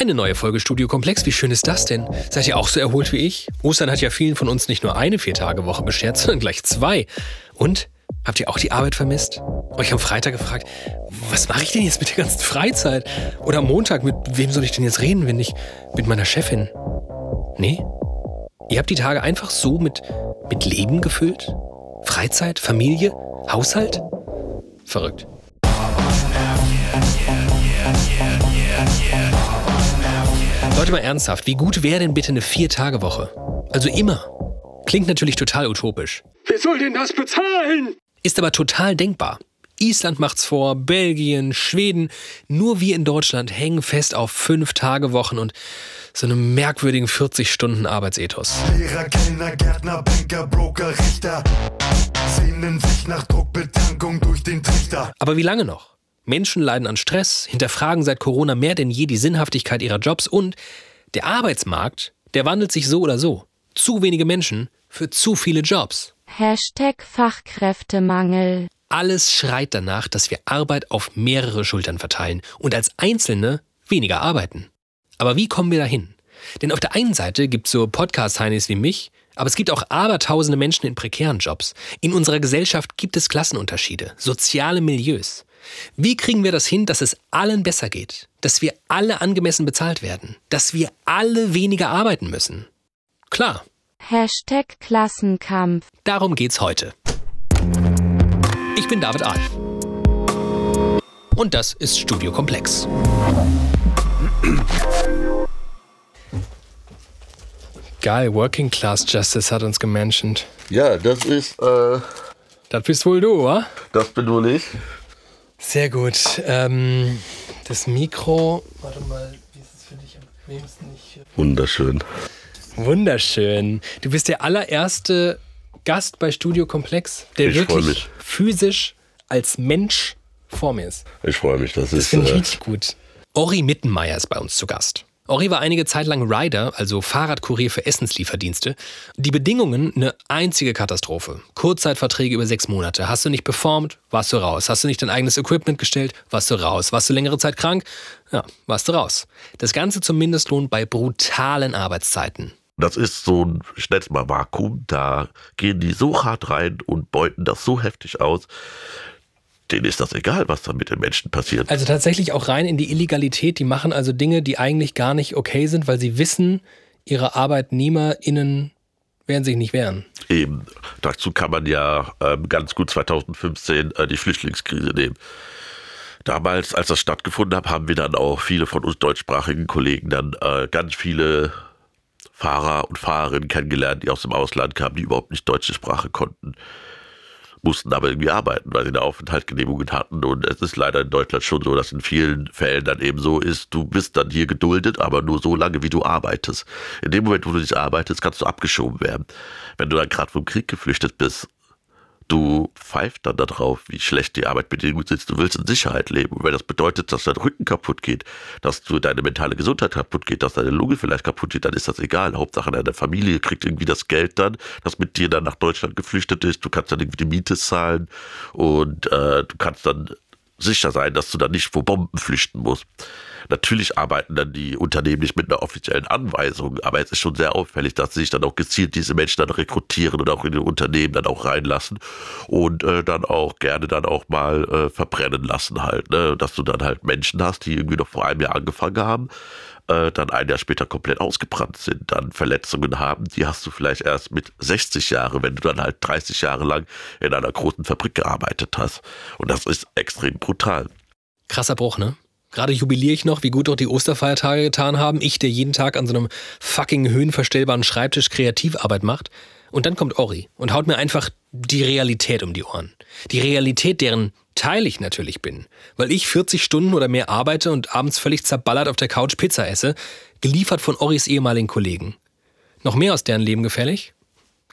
Eine neue Folge Studio Komplex. Wie schön ist das denn? Seid ihr auch so erholt wie ich? Ostern hat ja vielen von uns nicht nur eine Viertagewoche beschert, sondern gleich zwei. Und? Habt ihr auch die Arbeit vermisst? Euch am Freitag gefragt, was mache ich denn jetzt mit der ganzen Freizeit? Oder am Montag, mit wem soll ich denn jetzt reden, wenn nicht mit meiner Chefin? Nee? Ihr habt die Tage einfach so mit, mit Leben gefüllt? Freizeit, Familie, Haushalt? Verrückt. Leute mal ernsthaft, wie gut wäre denn bitte eine Vier-Tage-Woche? Also immer. Klingt natürlich total utopisch. Wer soll denn das bezahlen? Ist aber total denkbar. Island macht's vor, Belgien, Schweden. Nur wir in Deutschland hängen fest auf Fünf-Tage-Wochen und so einem merkwürdigen 40-Stunden-Arbeitsethos. Lehrer, Kellner, Gärtner, Banker, Broker, Richter sehnen sich nach Druckbetankung durch den Trichter. Aber wie lange noch? Menschen leiden an Stress, hinterfragen seit Corona mehr denn je die Sinnhaftigkeit ihrer Jobs und der Arbeitsmarkt, der wandelt sich so oder so. Zu wenige Menschen für zu viele Jobs. Hashtag Fachkräftemangel. Alles schreit danach, dass wir Arbeit auf mehrere Schultern verteilen und als Einzelne weniger arbeiten. Aber wie kommen wir dahin? Denn auf der einen Seite gibt es so Podcast-Heinis wie mich, aber es gibt auch abertausende Menschen in prekären Jobs. In unserer Gesellschaft gibt es Klassenunterschiede, soziale Milieus. Wie kriegen wir das hin, dass es allen besser geht? Dass wir alle angemessen bezahlt werden? Dass wir alle weniger arbeiten müssen? Klar, Hashtag Klassenkampf. darum geht's heute. Ich bin David Ahl. Und das ist Studio Komplex. Geil, Working Class Justice hat uns gementioned. Ja, das ist, äh, Das bist wohl du, wa? das bin wohl ich. Sehr gut. Ähm, das Mikro. Warte mal, wie ist es für dich am bequemsten? Ich, Wunderschön. Wunderschön. Du bist der allererste Gast bei Studio Komplex, der Ich wirklich physisch als Mensch vor mir ist. Ich freue mich, das, Das ist, finde ich äh, richtig gut. Ori Mittenmeier ist bei uns zu Gast. Ori war einige Zeit lang Rider, also Fahrradkurier für Essenslieferdienste. Die Bedingungen eine einzige Katastrophe. Kurzzeitverträge über sechs Monate. Hast du nicht performt, warst du raus. Hast du nicht dein eigenes Equipment gestellt, warst du raus. Warst du längere Zeit krank, ja, warst du raus. Das Ganze zum Mindestlohn bei brutalen Arbeitszeiten. das ist so ein, ich nenne es mal Vakuum, da gehen die so hart rein und beuten das so heftig aus. Denen ist das egal, was da mit den Menschen passiert. Also tatsächlich auch rein in die Illegalität. Die machen also Dinge, die eigentlich gar nicht okay sind, weil sie wissen, ihre ArbeitnehmerInnen werden sich nicht wehren. Eben, dazu kann man ja ähm, ganz gut 2015 äh, die Flüchtlingskrise nehmen. Damals, als das stattgefunden hat, haben wir dann auch viele von uns deutschsprachigen Kollegen dann äh, ganz viele Fahrer und Fahrerinnen kennengelernt, die aus dem Ausland kamen, die überhaupt nicht deutsche Sprache konnten, mussten aber irgendwie arbeiten, weil sie eine Aufenthaltsgenehmigung hatten. Und es ist leider in Deutschland schon so, dass in vielen Fällen dann eben so ist, du bist dann hier geduldet, aber nur so lange, wie du arbeitest. In dem Moment, wo du nicht arbeitest, kannst du abgeschoben werden. Wenn du dann gerade vom Krieg geflüchtet bist, du pfeift dann darauf, wie schlecht die Arbeitsbedingungen sind. Du willst in Sicherheit leben. Und wenn das bedeutet, dass dein Rücken kaputt geht, dass du deine mentale Gesundheit kaputt geht, dass deine Lunge vielleicht kaputt geht, dann ist das egal. Hauptsache deine Familie kriegt irgendwie das Geld dann, das mit dir dann nach Deutschland geflüchtet ist. Du kannst dann irgendwie die Miete zahlen und äh, du kannst dann sicher sein, dass du dann nicht vor Bomben flüchten musst. Natürlich arbeiten dann die Unternehmen nicht mit einer offiziellen Anweisung, aber es ist schon sehr auffällig, dass sie sich dann auch gezielt diese Menschen dann rekrutieren und auch in die Unternehmen dann auch reinlassen und äh, dann auch gerne dann auch mal äh, verbrennen lassen halt, ne? dass du dann halt Menschen hast, die irgendwie noch vor einem Jahr angefangen haben, äh, dann ein Jahr später komplett ausgebrannt sind, dann Verletzungen haben, die hast du vielleicht erst mit 60 Jahren, wenn du dann halt 30 Jahre lang in einer großen Fabrik gearbeitet hast. Und das ist extrem brutal. Krasser Bruch, ne? Gerade jubiliere ich noch, wie gut doch die Osterfeiertage getan haben. Ich, der jeden Tag an so einem fucking höhenverstellbaren Schreibtisch Kreativarbeit macht. Und dann kommt Ori und haut mir einfach die Realität um die Ohren. Die Realität, deren Teil ich natürlich bin. Weil ich 40 Stunden oder mehr arbeite und abends völlig zerballert auf der Couch Pizza esse, geliefert von Oris ehemaligen Kollegen. Noch mehr aus deren Leben gefällig?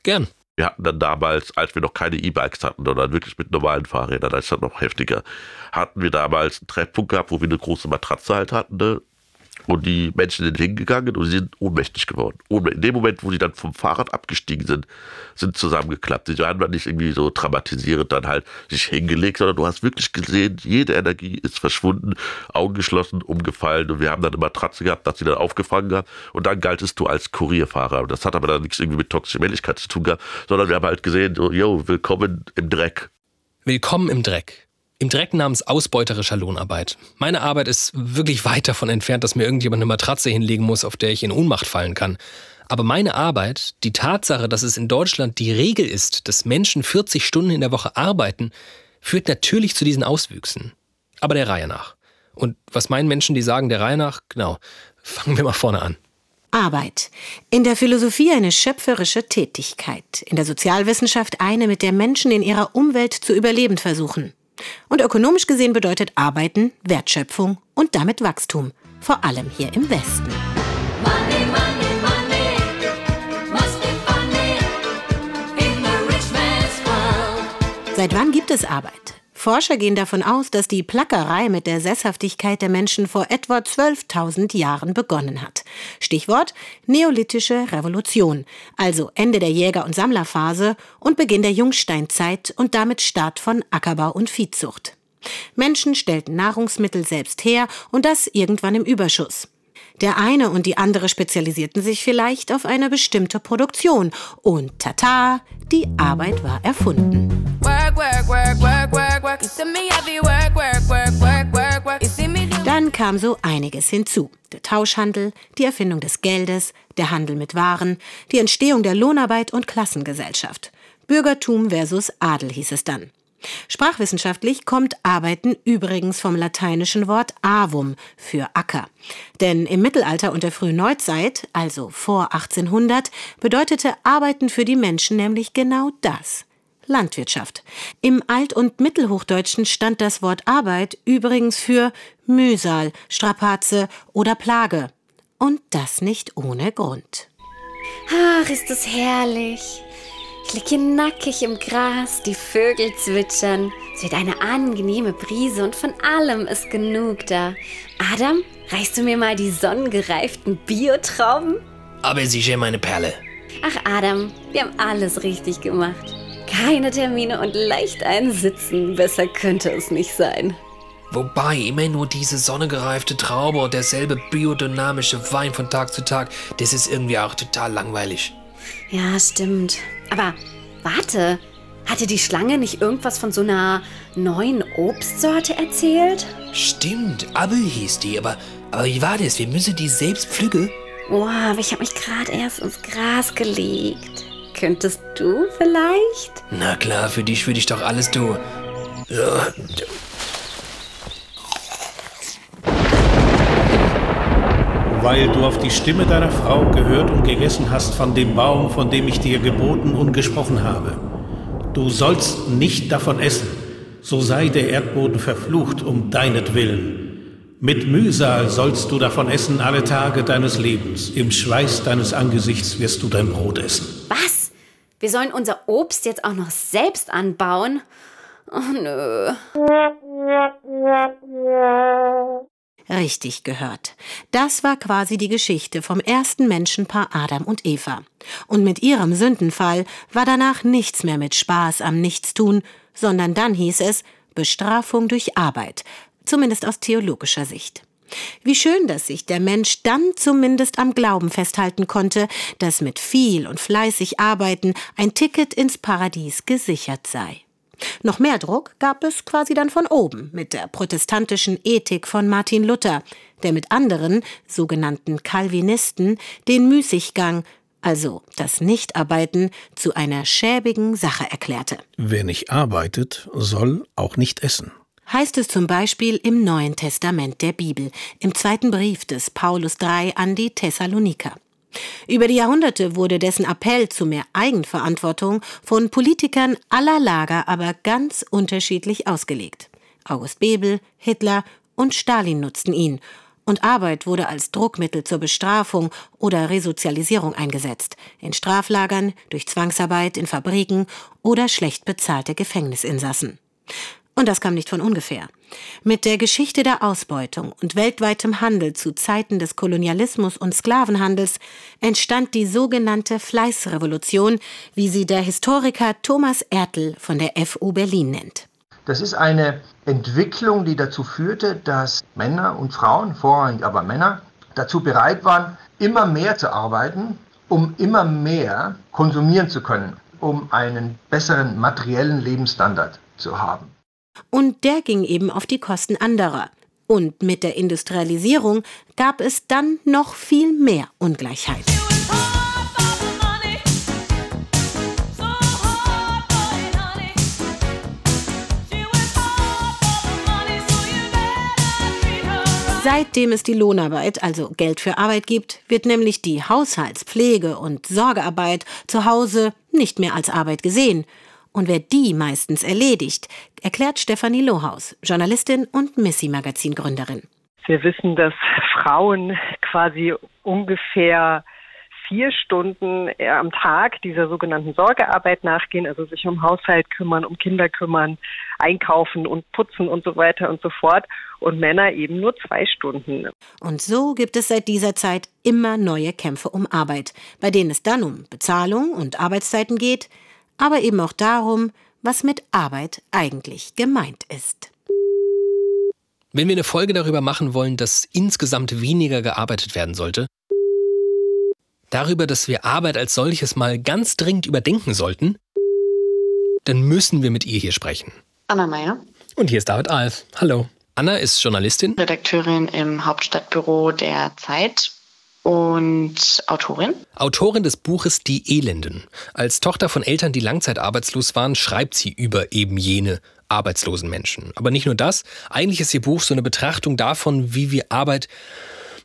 Gern. Wir hatten dann damals, als wir noch keine E-Bikes hatten, sondern wirklich mit normalen Fahrrädern, da ist das noch heftiger, hatten wir damals einen Treffpunkt gehabt, wo wir eine große Matratze halt hatten, ne? Und die Menschen sind hingegangen und sie sind ohnmächtig geworden. In dem Moment, wo sie dann vom Fahrrad abgestiegen sind, sind zusammengeklappt. Sie waren dann nicht irgendwie so traumatisierend dann halt sich hingelegt, sondern du hast wirklich gesehen, jede Energie ist verschwunden, Augen geschlossen, umgefallen und wir haben dann eine Matratze gehabt, dass sie dann aufgefangen haben und dann galtest du als Kurierfahrer. Und das hat aber dann nichts irgendwie mit toxischer Männlichkeit zu tun gehabt, sondern wir haben halt gesehen, so, yo, willkommen im Dreck. Willkommen im Dreck. Im Dreck namens ausbeuterischer Lohnarbeit. Meine Arbeit ist wirklich weit davon entfernt, dass mir irgendjemand eine Matratze hinlegen muss, auf der ich in Ohnmacht fallen kann. Aber meine Arbeit, die Tatsache, dass es in Deutschland die Regel ist, dass Menschen 40 Stunden in der Woche arbeiten, führt natürlich zu diesen Auswüchsen. Aber der Reihe nach. Und was meinen Menschen, die sagen der Reihe nach? Genau. Fangen wir mal vorne an. Arbeit. In der Philosophie eine schöpferische Tätigkeit. In der Sozialwissenschaft eine, mit der Menschen in ihrer Umwelt zu überleben versuchen. Und ökonomisch gesehen bedeutet Arbeiten Wertschöpfung und damit Wachstum, vor allem hier im Westen. Money, money. Seit wann gibt es Arbeit? Forscher gehen davon aus, dass die Plackerei mit der Sesshaftigkeit der Menschen vor etwa 12.000 Jahren begonnen hat. Stichwort Neolithische Revolution, also Ende der Jäger- und Sammlerphase und Beginn der Jungsteinzeit und damit Start von Ackerbau und Viehzucht. Menschen stellten Nahrungsmittel selbst her und das irgendwann im Überschuss. Der eine und die andere spezialisierten sich vielleicht auf eine bestimmte Produktion und tata, die Arbeit war erfunden. Dann kam so einiges hinzu. Der Tauschhandel, die Erfindung des Geldes, der Handel mit Waren, die Entstehung der Lohnarbeit und Klassengesellschaft. Bürgertum versus Adel hieß es dann. Sprachwissenschaftlich kommt Arbeiten übrigens vom lateinischen Wort avum für Acker. Denn im Mittelalter und der frühen Neuzeit, also vor 1800, bedeutete Arbeiten für die Menschen nämlich genau das. Landwirtschaft. Im Alt- und Mittelhochdeutschen stand das Wort Arbeit übrigens für Mühsal, Strapaze oder Plage. Und das nicht ohne Grund. Ach, ist das herrlich. Ich liege hier nackig im Gras, die Vögel zwitschern. Es wird eine angenehme Brise und von allem ist genug da. Adam, reichst du mir mal die sonnengereiften Biotrauben? Aber sicher, meine Perle. Ach, Adam, wir haben alles richtig gemacht. Keine Termine und leicht einsitzen. Besser könnte es nicht sein. Wobei immer nur diese sonnegereifte Traube und derselbe biodynamische Wein von Tag zu Tag, das ist irgendwie auch total langweilig. Ja, stimmt. Aber warte, hatte die Schlange nicht irgendwas von so einer neuen Obstsorte erzählt? Stimmt, Abel hieß die, aber, aber wie war das? Wir müssen die selbst pflücken? Boah, aber ich habe mich gerade erst ins Gras gelegt. Könntest du vielleicht? Na klar, für dich würde ich doch alles tun. Ja. weil du auf die Stimme deiner Frau gehört und gegessen hast von dem Baum, von dem ich dir geboten und gesprochen habe. Du sollst nicht davon essen, so sei der Erdboden verflucht um deinetwillen. Mit Mühsal sollst du davon essen alle Tage deines Lebens. Im Schweiß deines Angesichts wirst du dein Brot essen. Was? Wir sollen unser Obst jetzt auch noch selbst anbauen? Oh nö. Richtig gehört. Das war quasi die Geschichte vom ersten Menschenpaar Adam und Eva. Und mit ihrem Sündenfall war danach nichts mehr mit Spaß am Nichtstun, sondern dann hieß es Bestrafung durch Arbeit, zumindest aus theologischer Sicht. Wie schön, dass sich der Mensch dann zumindest am Glauben festhalten konnte, dass mit viel und fleißig Arbeiten ein Ticket ins Paradies gesichert sei. Noch mehr Druck gab es quasi dann von oben mit der protestantischen Ethik von Martin Luther, der mit anderen, sogenannten Calvinisten, den Müßiggang, also das Nichtarbeiten, zu einer schäbigen Sache erklärte. Wer nicht arbeitet, soll auch nicht essen. Heißt es zum Beispiel im Neuen Testament der Bibel, im zweiten Brief des Paulus III an die Thessaloniker. Über die Jahrhunderte wurde dessen Appell zu mehr Eigenverantwortung von Politikern aller Lager aber ganz unterschiedlich ausgelegt. August Bebel, Hitler und Stalin nutzten ihn, und Arbeit wurde als Druckmittel zur Bestrafung oder Resozialisierung eingesetzt, in Straflagern, durch Zwangsarbeit, in Fabriken oder schlecht bezahlte Gefängnisinsassen. Und das kam nicht von ungefähr. Mit der Geschichte der Ausbeutung und weltweitem Handel zu Zeiten des Kolonialismus und Sklavenhandels entstand die sogenannte Fleißrevolution, wie sie der Historiker Thomas Ertl von der FU Berlin nennt. Das ist eine Entwicklung, die dazu führte, dass Männer und Frauen, vorrangig aber Männer, dazu bereit waren, immer mehr zu arbeiten, um immer mehr konsumieren zu können, um einen besseren materiellen Lebensstandard zu haben. Und der ging eben auf die Kosten anderer. Und mit der Industrialisierung gab es dann noch viel mehr Ungleichheit. Seitdem es die Lohnarbeit, also Geld für Arbeit gibt, wird nämlich die Haushalts-, Pflege- und Sorgearbeit zu Hause nicht mehr als Arbeit gesehen, und wer die meistens erledigt, erklärt Stefanie Lohaus, Journalistin und Missy-Magazin-Gründerin. Wir wissen, dass Frauen quasi ungefähr vier Stunden am Tag dieser sogenannten Sorgearbeit nachgehen, also sich um Haushalt kümmern, um Kinder kümmern, einkaufen und putzen und so weiter und so fort. Und Männer eben nur zwei Stunden. Und so gibt es seit dieser Zeit immer neue Kämpfe um Arbeit, bei denen es dann um Bezahlung und Arbeitszeiten geht, aber eben auch darum, was mit Arbeit eigentlich gemeint ist. Wenn wir eine Folge darüber machen wollen, dass insgesamt weniger gearbeitet werden sollte, darüber, dass wir Arbeit als solches mal ganz dringend überdenken sollten, dann müssen wir mit ihr hier sprechen. Anna Meyer. Und hier ist David Alf. Hallo. Anna ist Journalistin, Redakteurin im Hauptstadtbüro der Zeit und Autorin. Autorin des Buches Die Elenden. Als Tochter von Eltern, die langzeitarbeitslos waren, schreibt sie über eben jene arbeitslosen Menschen. Aber nicht nur das, eigentlich ist ihr Buch so eine Betrachtung davon, wie wir Arbeit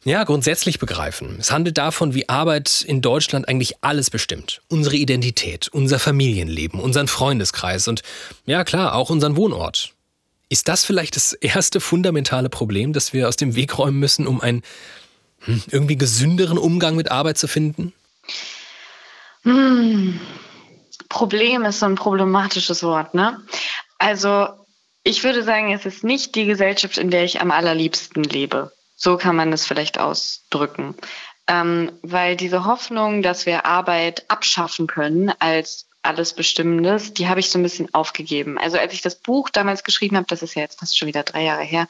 ja, grundsätzlich begreifen. Es handelt davon, wie Arbeit in Deutschland eigentlich alles bestimmt. Unsere Identität, unser Familienleben, unseren Freundeskreis und ja klar, auch unseren Wohnort. Ist das vielleicht das erste fundamentale Problem, das wir aus dem Weg räumen müssen, um ein irgendwie gesünderen Umgang mit Arbeit zu finden? Hm. Problem ist so ein problematisches Wort, ne? Also, ich würde sagen, es ist nicht die Gesellschaft, in der ich am allerliebsten lebe. So kann man es vielleicht ausdrücken. Ähm, weil diese Hoffnung, dass wir Arbeit abschaffen können als alles Bestimmendes, die habe ich so ein bisschen aufgegeben. Also als ich das Buch damals geschrieben habe, das ist ja jetzt fast schon wieder drei Jahre her,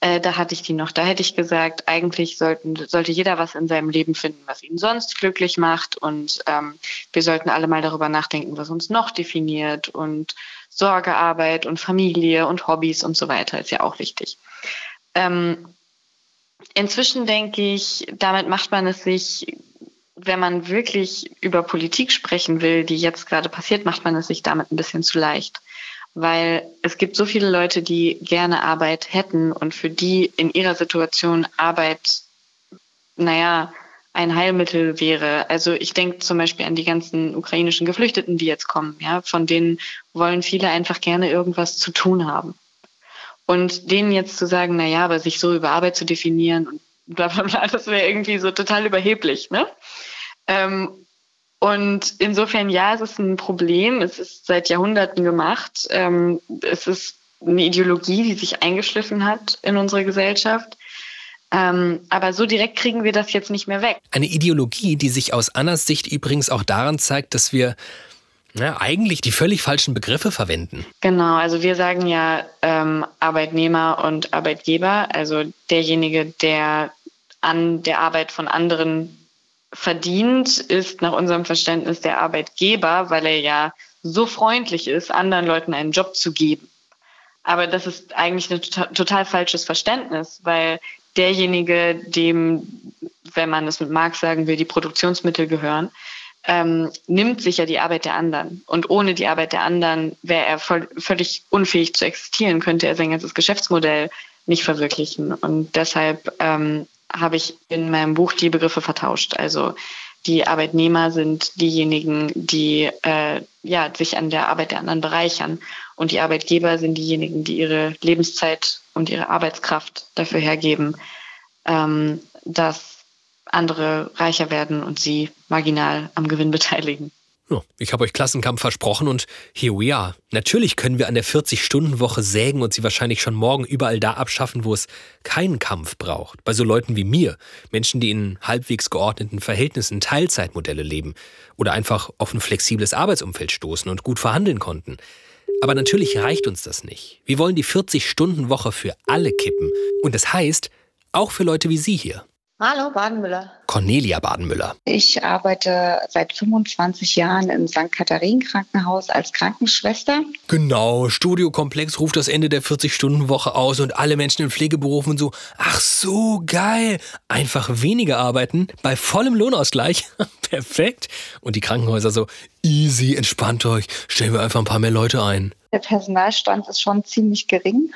äh, da hatte ich die noch. Da hätte ich gesagt, eigentlich sollten, sollte jeder was in seinem Leben finden, was ihn sonst glücklich macht. Und ähm, wir sollten alle mal darüber nachdenken, was uns noch definiert. Und Sorgearbeit und Familie und Hobbys und so weiter ist ja auch wichtig. Ähm, inzwischen denke ich, damit macht man es sich, wenn man wirklich über Politik sprechen will, die jetzt gerade passiert, macht man es sich damit ein bisschen zu leicht weil es gibt so viele Leute, die gerne Arbeit hätten und für die in ihrer Situation Arbeit, naja, ein Heilmittel wäre. Also ich denke zum Beispiel an die ganzen ukrainischen Geflüchteten, die jetzt kommen. Ja, von denen wollen viele einfach gerne irgendwas zu tun haben. Und denen jetzt zu sagen, na ja, aber sich so über Arbeit zu definieren und bla bla bla, das wäre irgendwie so total überheblich, ne? Ähm, und insofern, ja, es ist ein Problem. Es ist seit Jahrhunderten gemacht. Ähm, es ist eine Ideologie, die sich eingeschliffen hat in unsere Gesellschaft. Ähm, aber so direkt kriegen wir das jetzt nicht mehr weg. Eine Ideologie, die sich aus Annas Sicht übrigens auch daran zeigt, dass wir ja, eigentlich die völlig falschen Begriffe verwenden. Genau, also wir sagen ja ähm, Arbeitnehmer und Arbeitgeber, also derjenige, der an der Arbeit von anderen verdient, ist nach unserem Verständnis der Arbeitgeber, weil er ja so freundlich ist, anderen Leuten einen Job zu geben. Aber das ist eigentlich ein total, total falsches Verständnis, weil derjenige, dem, wenn man es mit Marx sagen will, die Produktionsmittel gehören, ähm, nimmt sich ja die Arbeit der anderen. Und ohne die Arbeit der anderen wäre er voll, völlig unfähig zu existieren, könnte er sein ganzes Geschäftsmodell nicht verwirklichen. Und deshalb ähm, habe ich in meinem Buch die Begriffe vertauscht. Also die Arbeitnehmer sind diejenigen, die äh, ja, sich an der Arbeit der anderen bereichern. Und die Arbeitgeber sind diejenigen, die ihre Lebenszeit und ihre Arbeitskraft dafür hergeben, ähm, dass andere reicher werden und sie marginal am Gewinn beteiligen. Ich habe euch Klassenkampf versprochen und here we are. Natürlich können wir an der 40-Stunden-Woche sägen und sie wahrscheinlich schon morgen überall da abschaffen, wo es keinen Kampf braucht. Bei so Leuten wie mir, Menschen, die in halbwegs geordneten Verhältnissen Teilzeitmodelle leben oder einfach auf ein flexibles Arbeitsumfeld stoßen und gut verhandeln konnten. Aber natürlich reicht uns das nicht. Wir wollen die 40-Stunden-Woche für alle kippen. Und das heißt, auch für Leute wie Sie hier. Hallo, Badenmüller. Cornelia Badenmüller. Ich arbeite seit 25 Jahren im St. Katharinen Krankenhaus als Krankenschwester. Genau, Studiokomplex ruft das Ende der 40-Stunden-Woche aus und alle Menschen in Pflegeberufen so, ach so, geil, einfach weniger arbeiten, bei vollem Lohnausgleich, perfekt. Und die Krankenhäuser so, easy, entspannt euch, stellen wir einfach ein paar mehr Leute ein. Der Personalstand ist schon ziemlich gering.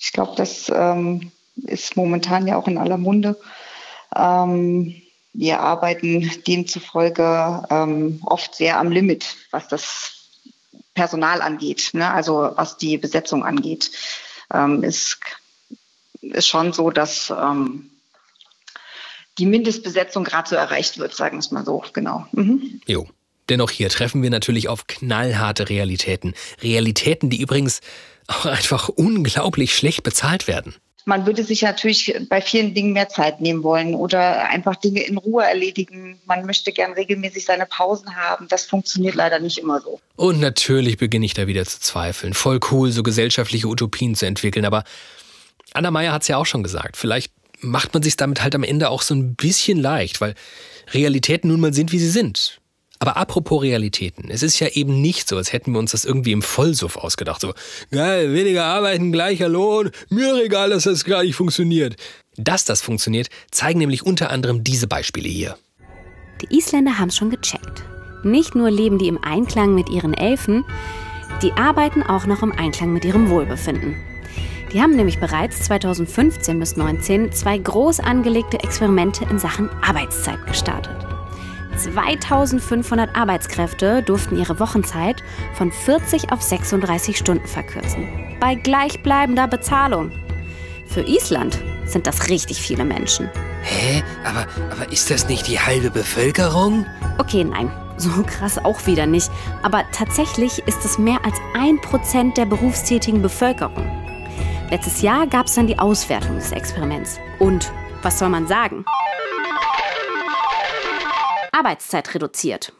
Ich glaube, das ähm, ist momentan ja auch in aller Munde. Ähm, wir arbeiten demzufolge ähm, oft sehr am Limit, was das Personal angeht, ne? also was die Besetzung angeht. Ähm, ist, ist schon so, dass ähm, die Mindestbesetzung gerade so erreicht wird, sagen wir es mal so, genau. Mhm. Jo. Dennoch hier treffen wir natürlich auf knallharte Realitäten. Realitäten, die übrigens auch einfach unglaublich schlecht bezahlt werden. Man würde sich natürlich bei vielen Dingen mehr Zeit nehmen wollen oder einfach Dinge in Ruhe erledigen. Man möchte gern regelmäßig seine Pausen haben. Das funktioniert leider nicht immer so. Und natürlich beginne ich da wieder zu zweifeln. Voll cool, so gesellschaftliche Utopien zu entwickeln. Aber Anna Meyer hat es ja auch schon gesagt. Vielleicht macht man sich damit halt am Ende auch so ein bisschen leicht, weil Realitäten nun mal sind, wie sie sind. Aber apropos Realitäten, es ist ja eben nicht so, als hätten wir uns das irgendwie im Vollsuff ausgedacht. So, geil, weniger arbeiten, gleicher Lohn, mir egal, dass das gar nicht funktioniert. Dass das funktioniert, zeigen nämlich unter anderem diese Beispiele hier. Die Isländer haben es schon gecheckt. Nicht nur leben die im Einklang mit ihren Elfen, die arbeiten auch noch im Einklang mit ihrem Wohlbefinden. Die haben nämlich bereits 2015 bis 2019 zwei groß angelegte Experimente in Sachen Arbeitszeit gestartet. 2500 Arbeitskräfte durften ihre Wochenzeit von 40 auf 36 Stunden verkürzen. Bei gleichbleibender Bezahlung. Für Island sind das richtig viele Menschen. Hä? Aber, aber ist das nicht die halbe Bevölkerung? Okay, nein, so krass auch wieder nicht. Aber tatsächlich ist es mehr als ein Prozent der berufstätigen Bevölkerung. Letztes Jahr gab es dann die Auswertung des Experiments. Und was soll man sagen? Arbeitszeit reduziert,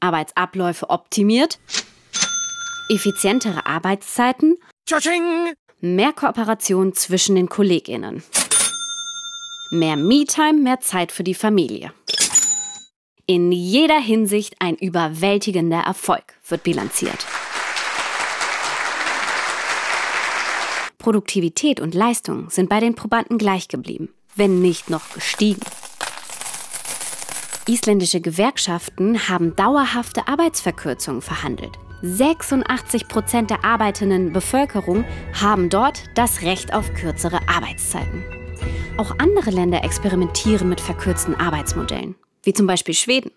Arbeitsabläufe optimiert, effizientere Arbeitszeiten, mehr Kooperation zwischen den KollegInnen, mehr Me-Time, mehr Zeit für die Familie. In jeder Hinsicht ein überwältigender Erfolg wird bilanziert. Produktivität und Leistung sind bei den Probanden gleich geblieben, wenn nicht noch gestiegen. Isländische Gewerkschaften haben dauerhafte Arbeitsverkürzungen verhandelt. 86 Prozent der arbeitenden Bevölkerung haben dort das Recht auf kürzere Arbeitszeiten. Auch andere Länder experimentieren mit verkürzten Arbeitsmodellen, wie zum Beispiel Schweden.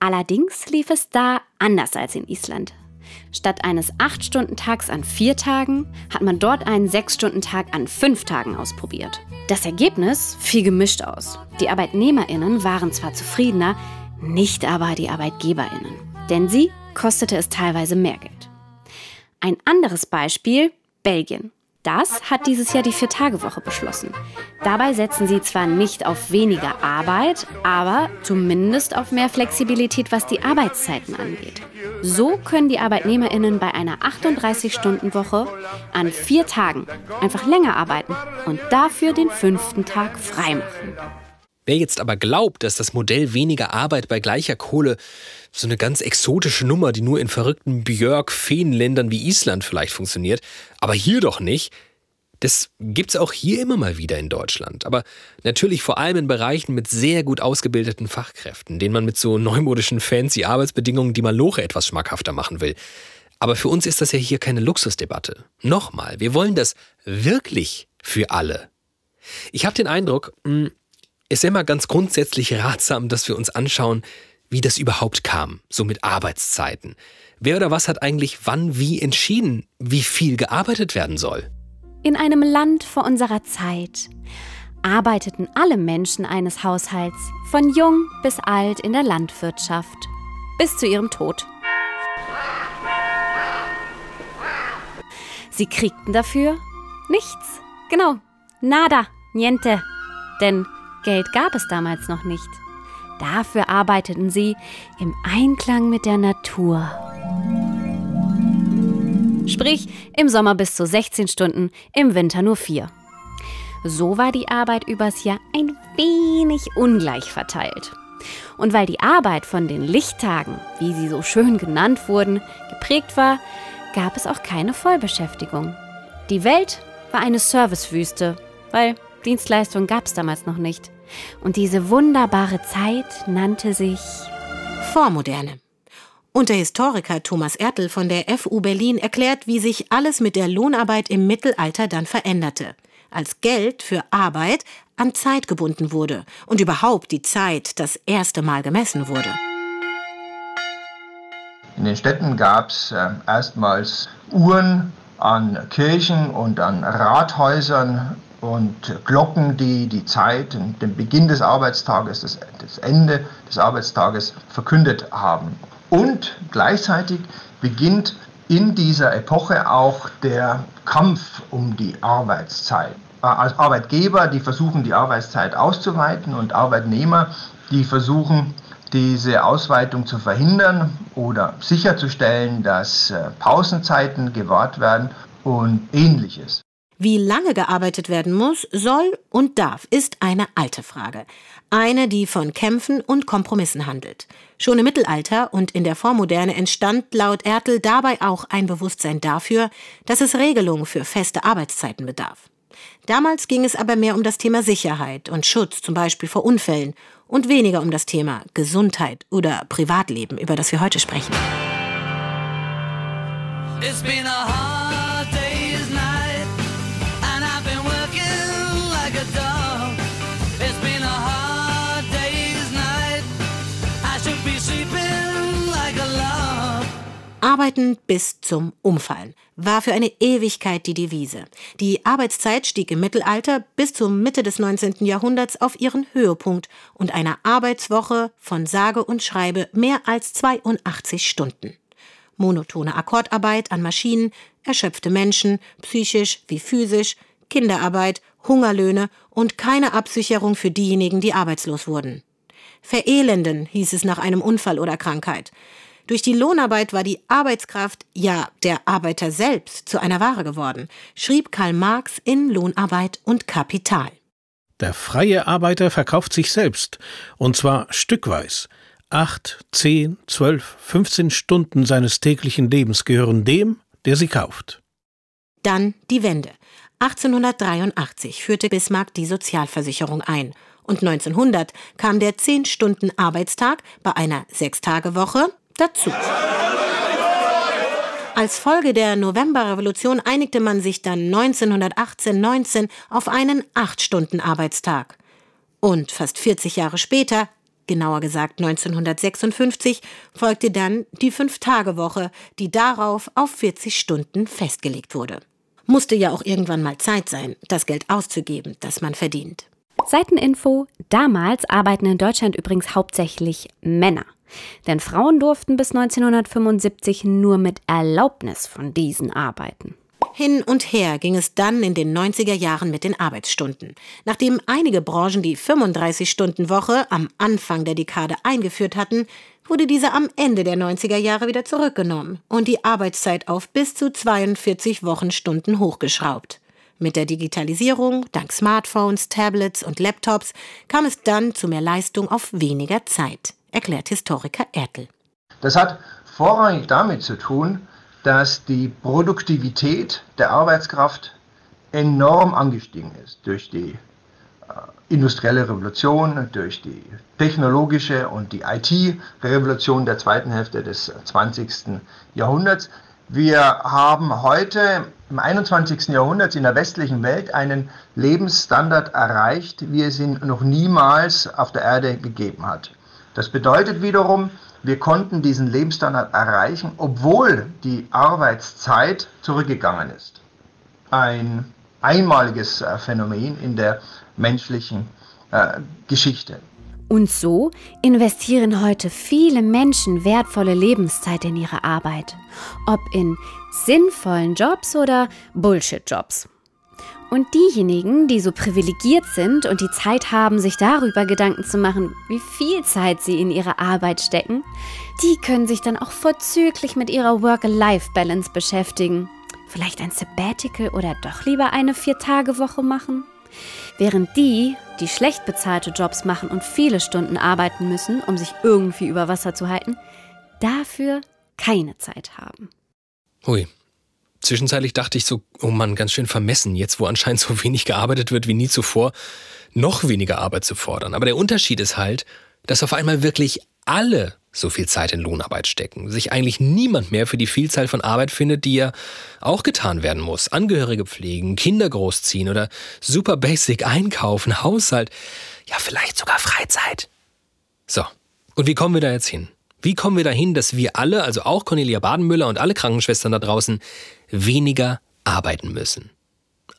Allerdings lief es da anders als in Island. Statt eines 8-Stunden-Tags an vier Tagen hat man dort einen 6-Stunden-Tag an fünf Tagen ausprobiert. Das Ergebnis fiel gemischt aus. Die ArbeitnehmerInnen waren zwar zufriedener, nicht aber die ArbeitgeberInnen. Denn sie kostete es teilweise mehr Geld. Ein anderes Beispiel, Belgien. Das hat dieses Jahr die Vier-Tage-Woche beschlossen. Dabei setzen sie zwar nicht auf weniger Arbeit, aber zumindest auf mehr Flexibilität, was die Arbeitszeiten angeht. So können die ArbeitnehmerInnen bei einer 38-Stunden-Woche an vier Tagen einfach länger arbeiten und dafür den fünften Tag freimachen. Wer jetzt aber glaubt, dass das Modell weniger Arbeit bei gleicher Kohle so eine ganz exotische Nummer, die nur in verrückten Björk-Feenländern wie Island vielleicht funktioniert, aber hier doch nicht, das gibt's auch hier immer mal wieder in Deutschland. Aber natürlich vor allem in Bereichen mit sehr gut ausgebildeten Fachkräften, denen man mit so neumodischen fancy Arbeitsbedingungen die Maloche etwas schmackhafter machen will. Aber für uns ist das ja hier keine Luxusdebatte. Nochmal, wir wollen das wirklich für alle. Ich habe den Eindruck, es ist immer ganz grundsätzlich ratsam, dass wir uns anschauen, wie das überhaupt kam, so mit Arbeitszeiten. Wer oder was hat eigentlich wann wie entschieden, wie viel gearbeitet werden soll? In einem Land vor unserer Zeit arbeiteten alle Menschen eines Haushalts, von jung bis alt in der Landwirtschaft. bis zu ihrem Tod. Sie kriegten dafür nichts. Genau, nada, niente. Denn Geld gab es damals noch nicht. Dafür arbeiteten sie im Einklang mit der Natur. Sprich, im Sommer bis zu 16 Stunden, im Winter nur 4. So war die Arbeit übers Jahr ein wenig ungleich verteilt. Und weil die Arbeit von den Lichttagen, wie sie so schön genannt wurden, geprägt war, gab es auch keine Vollbeschäftigung. Die Welt war eine Servicewüste, weil Dienstleistungen gab es damals noch nicht. Und diese wunderbare Zeit nannte sich Vormoderne. Und der Historiker Thomas Ertel von der FU Berlin erklärt, wie sich alles mit der Lohnarbeit im Mittelalter dann veränderte, als Geld für Arbeit an Zeit gebunden wurde und überhaupt die Zeit das erste Mal gemessen wurde. In den Städten gab es äh, erstmals Uhren an Kirchen und an Rathäusern und Glocken, die die Zeit, den Beginn des Arbeitstages, das, das Ende des Arbeitstages verkündet haben. Und gleichzeitig beginnt in dieser Epoche auch der Kampf um die Arbeitszeit. Als Arbeitgeber, die versuchen, die Arbeitszeit auszuweiten und Arbeitnehmer, die versuchen, diese Ausweitung zu verhindern oder sicherzustellen, dass äh, Pausenzeiten gewahrt werden und ähnliches. Wie lange gearbeitet werden muss, soll und darf, ist eine alte Frage. Eine, die von Kämpfen und Kompromissen handelt. Schon im Mittelalter und in der Vormoderne entstand laut Ertel dabei auch ein Bewusstsein dafür, dass es Regelungen für feste Arbeitszeiten bedarf. Damals ging es aber mehr um das Thema Sicherheit und Schutz, zum Beispiel vor Unfällen, und weniger um das Thema Gesundheit oder Privatleben, über das wir heute sprechen. It's been a hard Arbeiten bis zum Umfallen war für eine Ewigkeit die Devise. Die Arbeitszeit stieg im Mittelalter bis zur Mitte des 19. Jahrhunderts auf ihren Höhepunkt und einer Arbeitswoche von sage und schreibe mehr als 82 Stunden monotone Akkordarbeit an Maschinen, erschöpfte Menschen, psychisch wie physisch, Kinderarbeit, Hungerlöhne und keine Absicherung für diejenigen, die arbeitslos wurden. Verelenden hieß es nach einem Unfall oder Krankheit. Durch die Lohnarbeit war die Arbeitskraft, ja der Arbeiter selbst, zu einer Ware geworden, schrieb Karl Marx in Lohnarbeit und Kapital. Der freie Arbeiter verkauft sich selbst, und zwar stückweise, Acht, zehn, zwölf, 15 Stunden seines täglichen Lebens gehören dem, der sie kauft. Dann die Wende. 1883 führte Bismarck die Sozialversicherung ein. Und 1900 kam der 10-Stunden-Arbeitstag bei einer Sechstagewoche dazu. Als Folge der Novemberrevolution einigte man sich dann 1918-19 auf einen 8-Stunden-Arbeitstag. Und fast 40 Jahre später genauer gesagt 1956, folgte dann die Fünf-Tage-Woche, die darauf auf 40 Stunden festgelegt wurde. Musste ja auch irgendwann mal Zeit sein, das Geld auszugeben, das man verdient. Seiteninfo: Damals arbeiten in Deutschland übrigens hauptsächlich Männer. Denn Frauen durften bis 1975 nur mit Erlaubnis von diesen arbeiten. Hin und her ging es dann in den 90er Jahren mit den Arbeitsstunden. Nachdem einige Branchen die 35-Stunden-Woche am Anfang der Dekade eingeführt hatten, wurde diese am Ende der 90er Jahre wieder zurückgenommen und die Arbeitszeit auf bis zu 42 Wochenstunden hochgeschraubt. Mit der Digitalisierung, dank Smartphones, Tablets und Laptops, kam es dann zu mehr Leistung auf weniger Zeit, erklärt Historiker Ertel. Das hat vorrangig damit zu tun, dass die Produktivität der Arbeitskraft enorm angestiegen ist durch die äh, industrielle Revolution, durch die technologische und die IT-Revolution der zweiten Hälfte des 20. Jahrhunderts. Wir haben heute im 21. Jahrhundert in der westlichen Welt einen Lebensstandard erreicht, wie es ihn noch niemals auf der Erde gegeben hat. Das bedeutet wiederum, wir konnten diesen Lebensstandard erreichen, obwohl die Arbeitszeit zurückgegangen ist. Ein einmaliges äh, Phänomen in der menschlichen äh, Geschichte. Und so investieren heute viele Menschen wertvolle Lebenszeit in ihre Arbeit. Ob in sinnvollen Jobs oder Bullshit-Jobs. Und diejenigen, die so privilegiert sind und die Zeit haben, sich darüber Gedanken zu machen, wie viel Zeit sie in ihre Arbeit stecken, die können sich dann auch vorzüglich mit ihrer Work-Life-Balance beschäftigen. Vielleicht ein Sabbatical oder doch lieber eine Vier-Tage-Woche machen? Während die, die schlecht bezahlte Jobs machen und viele Stunden arbeiten müssen, um sich irgendwie über Wasser zu halten, dafür keine Zeit haben. Hui, Zwischenzeitlich dachte ich so, oh Mann, ganz schön vermessen, jetzt wo anscheinend so wenig gearbeitet wird wie nie zuvor, noch weniger Arbeit zu fordern. Aber der Unterschied ist halt, dass auf einmal wirklich alle so viel Zeit in Lohnarbeit stecken, sich eigentlich niemand mehr für die Vielzahl von Arbeit findet, die ja auch getan werden muss. Angehörige pflegen, Kinder großziehen oder super basic einkaufen, Haushalt, ja vielleicht sogar Freizeit. So, und wie kommen wir da jetzt hin? Wie kommen wir dahin, dass wir alle, also auch Cornelia Badenmüller und alle Krankenschwestern da draußen, weniger arbeiten müssen?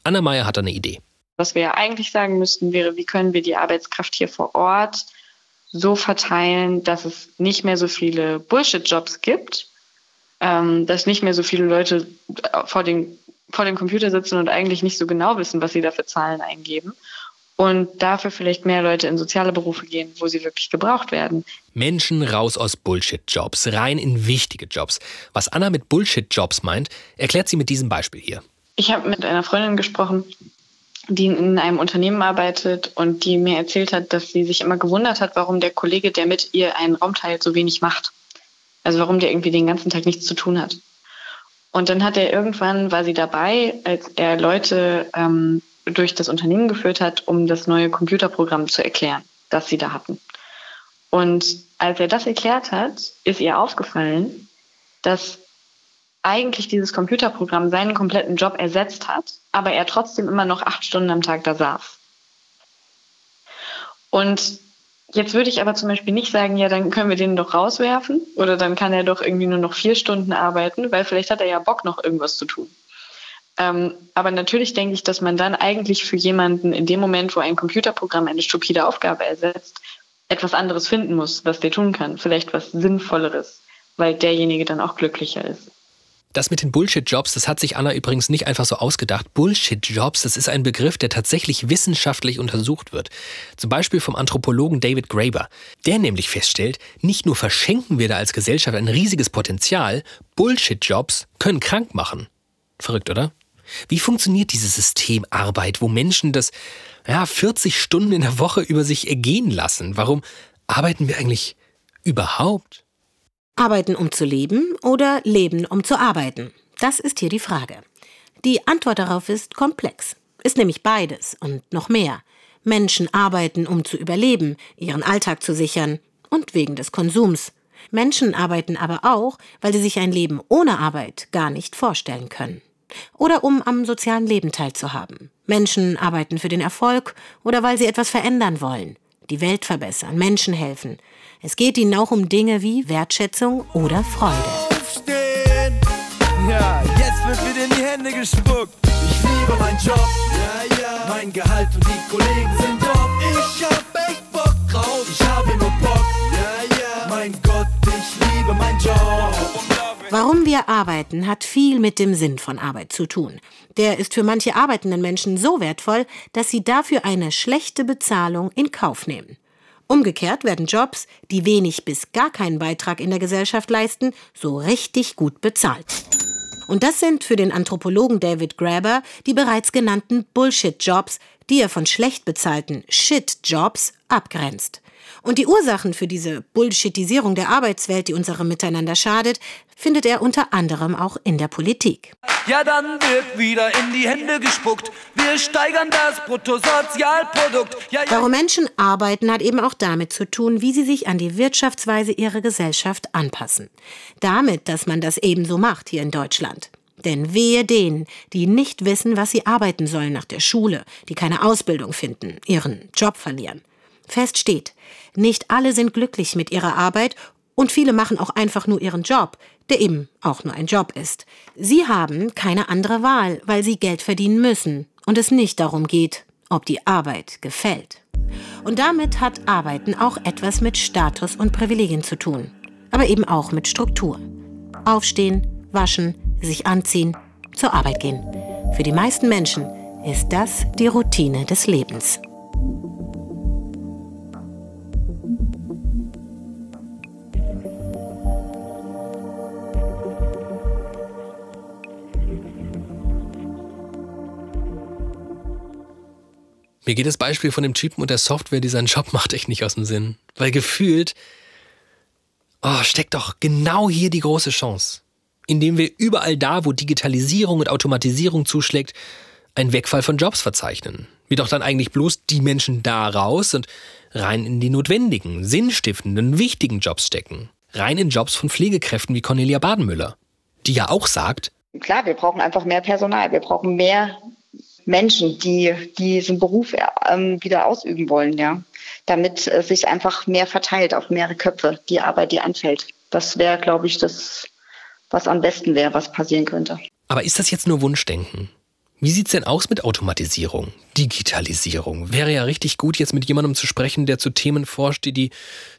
Anna Meyer hat eine Idee. Was wir ja eigentlich sagen müssten, wäre, wie können wir die Arbeitskraft hier vor Ort so verteilen, dass es nicht mehr so viele Bullshit-Jobs gibt, ähm, dass nicht mehr so viele Leute vor, den, vor dem Computer sitzen und eigentlich nicht so genau wissen, was sie da für Zahlen eingeben und dafür vielleicht mehr Leute in soziale Berufe gehen, wo sie wirklich gebraucht werden. Menschen raus aus Bullshit-Jobs, rein in wichtige Jobs. Was Anna mit Bullshit-Jobs meint, erklärt sie mit diesem Beispiel hier. Ich habe mit einer Freundin gesprochen, die in einem Unternehmen arbeitet und die mir erzählt hat, dass sie sich immer gewundert hat, warum der Kollege, der mit ihr einen Raum teilt, so wenig macht. Also warum der irgendwie den ganzen Tag nichts zu tun hat. Und dann hat er irgendwann, war sie dabei, als er Leute ähm, durch das Unternehmen geführt hat, um das neue Computerprogramm zu erklären, das sie da hatten. Und als er das erklärt hat, ist ihr aufgefallen, dass eigentlich dieses Computerprogramm seinen kompletten Job ersetzt hat, aber er trotzdem immer noch acht Stunden am Tag da saß. Und jetzt würde ich aber zum Beispiel nicht sagen, ja, dann können wir den doch rauswerfen oder dann kann er doch irgendwie nur noch vier Stunden arbeiten, weil vielleicht hat er ja Bock, noch irgendwas zu tun. Ähm, aber natürlich denke ich, dass man dann eigentlich für jemanden in dem Moment, wo ein Computerprogramm eine stupide Aufgabe ersetzt, etwas anderes finden muss, was der tun kann. Vielleicht was Sinnvolleres, weil derjenige dann auch glücklicher ist. Das mit den Bullshit-Jobs, das hat sich Anna übrigens nicht einfach so ausgedacht. Bullshit-Jobs, das ist ein Begriff, der tatsächlich wissenschaftlich untersucht wird. Zum Beispiel vom Anthropologen David Graeber. Der nämlich feststellt, nicht nur verschenken wir da als Gesellschaft ein riesiges Potenzial, Bullshit-Jobs können krank machen. Verrückt, oder? Wie funktioniert dieses System Arbeit, wo Menschen das ja, 40 Stunden in der Woche über sich ergehen lassen? Warum arbeiten wir eigentlich überhaupt? Arbeiten, um zu leben oder leben, um zu arbeiten? Das ist hier die Frage. Die Antwort darauf ist komplex. Ist nämlich beides und noch mehr. Menschen arbeiten, um zu überleben, ihren Alltag zu sichern und wegen des Konsums. Menschen arbeiten aber auch, weil sie sich ein Leben ohne Arbeit gar nicht vorstellen können oder um am sozialen Leben teilzuhaben. Menschen arbeiten für den Erfolg oder weil sie etwas verändern wollen, die Welt verbessern, Menschen helfen. Es geht ihnen auch um Dinge wie Wertschätzung oder Freude. Aufstehen! Ja, jetzt wird wieder in die Hände gespuckt. Ich liebe meinen Job, ja, ja. Mein Gehalt und die Kollegen sind top. Ich hab echt Bock drauf, ich habe nur Bock, ja, ja. Ich liebe meinen Job. Warum wir arbeiten, hat viel mit dem Sinn von Arbeit zu tun. Der ist für manche arbeitenden Menschen so wertvoll, dass sie dafür eine schlechte Bezahlung in Kauf nehmen. Umgekehrt werden Jobs, die wenig bis gar keinen Beitrag in der Gesellschaft leisten, so richtig gut bezahlt. Und das sind für den Anthropologen David Graeber die bereits genannten Bullshit-Jobs, die er von schlecht bezahlten Shit-Jobs abgrenzt. Und die Ursachen für diese Bullshitisierung der Arbeitswelt, die unserem Miteinander schadet, findet er unter anderem auch in der Politik. Ja, dann wird wieder in die Hände gespuckt. Wir steigern das Bruttosozialprodukt. Ja, ja. Warum Menschen arbeiten, hat eben auch damit zu tun, wie sie sich an die Wirtschaftsweise ihrer Gesellschaft anpassen. Damit, dass man das ebenso macht hier in Deutschland. Denn wehe denen, die nicht wissen, was sie arbeiten sollen nach der Schule, die keine Ausbildung finden, ihren Job verlieren. Fest steht, nicht alle sind glücklich mit ihrer Arbeit und viele machen auch einfach nur ihren Job, der eben auch nur ein Job ist. Sie haben keine andere Wahl, weil sie Geld verdienen müssen und es nicht darum geht, ob die Arbeit gefällt. Und damit hat Arbeiten auch etwas mit Status und Privilegien zu tun, aber eben auch mit Struktur. Aufstehen, waschen, sich anziehen, zur Arbeit gehen. Für die meisten Menschen ist das die Routine des Lebens. Mir geht das Beispiel von dem Typen und der Software, die seinen Job macht, echt nicht aus dem Sinn. Weil gefühlt oh, steckt doch genau hier die große Chance. Indem wir überall da, wo Digitalisierung und Automatisierung zuschlägt, einen Wegfall von Jobs verzeichnen. Wir doch dann eigentlich bloß die Menschen da raus und rein in die notwendigen, sinnstiftenden, wichtigen Jobs stecken. Rein in Jobs von Pflegekräften wie Cornelia Badenmüller, die ja auch sagt, Klar, wir brauchen einfach mehr Personal. Wir brauchen mehr Menschen, die diesen Beruf ähm, wieder ausüben wollen, ja. Damit äh, sich einfach mehr verteilt auf mehrere Köpfe, die Arbeit, die anfällt. Das wäre, glaube ich, das, was am besten wäre, was passieren könnte. Aber ist das jetzt nur Wunschdenken? Wie sieht's denn aus mit Automatisierung, Digitalisierung? Wäre ja richtig gut, jetzt mit jemandem zu sprechen, der zu Themen forscht, die die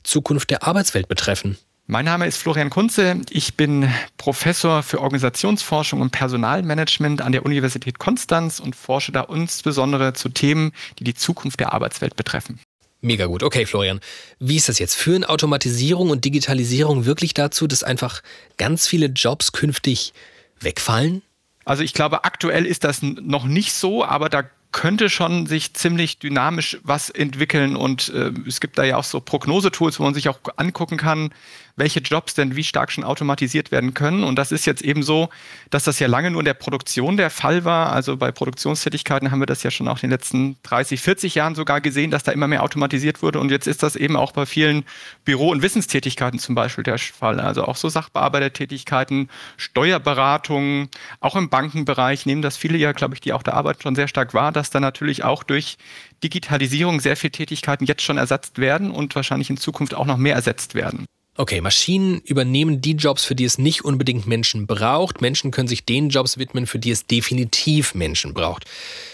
Zukunft der Arbeitswelt betreffen. Mein Name ist Florian Kunze. Ich bin Professor für Organisationsforschung und Personalmanagement an der Universität Konstanz und forsche da insbesondere zu Themen, die die Zukunft der Arbeitswelt betreffen. Mega gut. Okay, Florian. Wie ist das jetzt? Führen Automatisierung und Digitalisierung wirklich dazu, dass einfach ganz viele Jobs künftig wegfallen? Also ich glaube, aktuell ist das noch nicht so, aber da könnte schon sich ziemlich dynamisch was entwickeln und äh, es gibt da ja auch so Prognosetools, wo man sich auch angucken kann, welche Jobs denn wie stark schon automatisiert werden können. Und das ist jetzt eben so, dass das ja lange nur in der Produktion der Fall war. Also bei Produktionstätigkeiten haben wir das ja schon auch in den letzten 30, 40 Jahren sogar gesehen, dass da immer mehr automatisiert wurde. Und jetzt ist das eben auch bei vielen Büro- und Wissenstätigkeiten zum Beispiel der Fall. Also auch so Sachbearbeitertätigkeiten, Steuerberatung, auch im Bankenbereich nehmen das viele ja, glaube ich, die auch der Arbeit schon sehr stark wahr, dass da natürlich auch durch Digitalisierung sehr viele Tätigkeiten jetzt schon ersetzt werden und wahrscheinlich in Zukunft auch noch mehr ersetzt werden. Okay, Maschinen übernehmen die Jobs, für die es nicht unbedingt Menschen braucht. Menschen können sich den Jobs widmen, für die es definitiv Menschen braucht.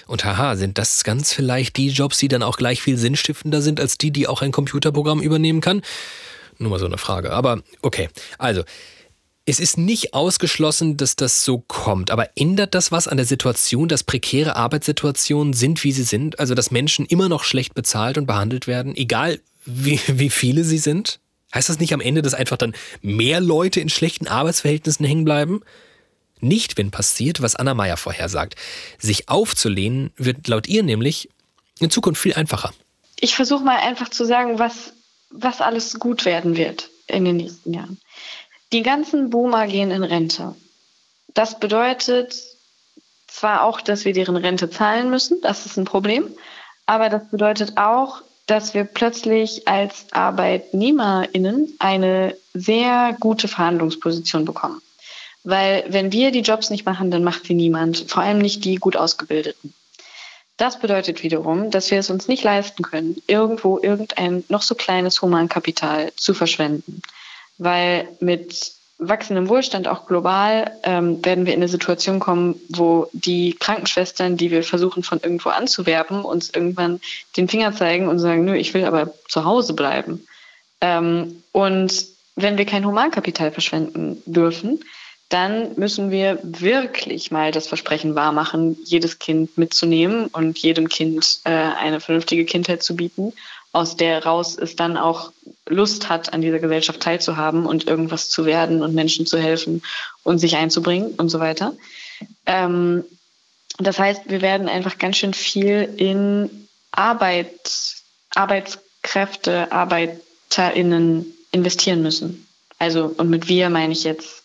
Und haha, sind das ganz vielleicht die Jobs, die dann auch gleich viel sinnstiftender sind als die, die auch ein Computerprogramm übernehmen kann? Nur mal so eine Frage. Aber okay, also. Es ist nicht ausgeschlossen, dass das so kommt, aber ändert das was an der Situation, dass prekäre Arbeitssituationen sind, wie sie sind? Also, dass Menschen immer noch schlecht bezahlt und behandelt werden, egal wie, wie viele sie sind? Heißt das nicht am Ende, dass einfach dann mehr Leute in schlechten Arbeitsverhältnissen hängen bleiben? Nicht, wenn passiert, was Anna Meyer vorhersagt. Sich aufzulehnen wird laut ihr nämlich in Zukunft viel einfacher. Ich versuche mal einfach zu sagen, was, was alles gut werden wird in den nächsten Jahren. Die ganzen Boomer gehen in Rente. Das bedeutet zwar auch, dass wir deren Rente zahlen müssen, das ist ein Problem, aber das bedeutet auch, dass wir plötzlich als ArbeitnehmerInnen eine sehr gute Verhandlungsposition bekommen. Weil wenn wir die Jobs nicht machen, dann macht sie niemand, vor allem nicht die gut ausgebildeten. Das bedeutet wiederum, dass wir es uns nicht leisten können, irgendwo irgendein noch so kleines Humankapital zu verschwenden. Weil mit wachsendem Wohlstand, auch global, ähm, werden wir in eine Situation kommen, wo die Krankenschwestern, die wir versuchen von irgendwo anzuwerben, uns irgendwann den Finger zeigen und sagen, nö, ich will aber zu Hause bleiben. Ähm, und wenn wir kein Humankapital verschwenden dürfen, dann müssen wir wirklich mal das Versprechen wahrmachen, jedes Kind mitzunehmen und jedem Kind äh, eine vernünftige Kindheit zu bieten aus der raus es dann auch Lust hat, an dieser Gesellschaft teilzuhaben und irgendwas zu werden und Menschen zu helfen und sich einzubringen und so weiter. Ähm, das heißt, wir werden einfach ganz schön viel in Arbeit, Arbeitskräfte, ArbeiterInnen investieren müssen. Also, und mit wir meine ich jetzt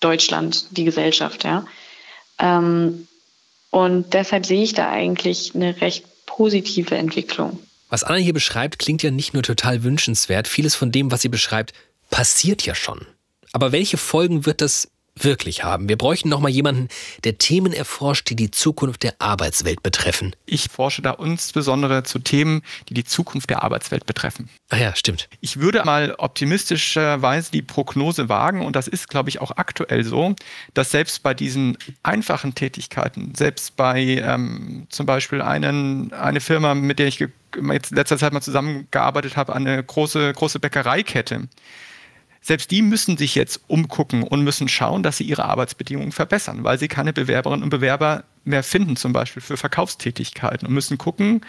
Deutschland, die Gesellschaft, ja. Ähm, und deshalb sehe ich da eigentlich eine recht positive Entwicklung. Was Anna hier beschreibt, klingt ja nicht nur total wünschenswert. Vieles von dem, was sie beschreibt, passiert ja schon. Aber welche Folgen wird das wirklich haben. Wir bräuchten noch mal jemanden, der Themen erforscht, die die Zukunft der Arbeitswelt betreffen. Ich forsche da insbesondere zu Themen, die die Zukunft der Arbeitswelt betreffen. Ah ja, stimmt. Ich würde mal optimistischerweise die Prognose wagen, und das ist, glaube ich, auch aktuell so, dass selbst bei diesen einfachen Tätigkeiten, selbst bei ähm, zum Beispiel einen, eine Firma, mit der ich jetzt letzter Zeit mal zusammengearbeitet habe, eine große, große Bäckereikette, selbst die müssen sich jetzt umgucken und müssen schauen, dass sie ihre Arbeitsbedingungen verbessern, weil sie keine Bewerberinnen und Bewerber mehr finden, zum Beispiel für Verkaufstätigkeiten und müssen gucken,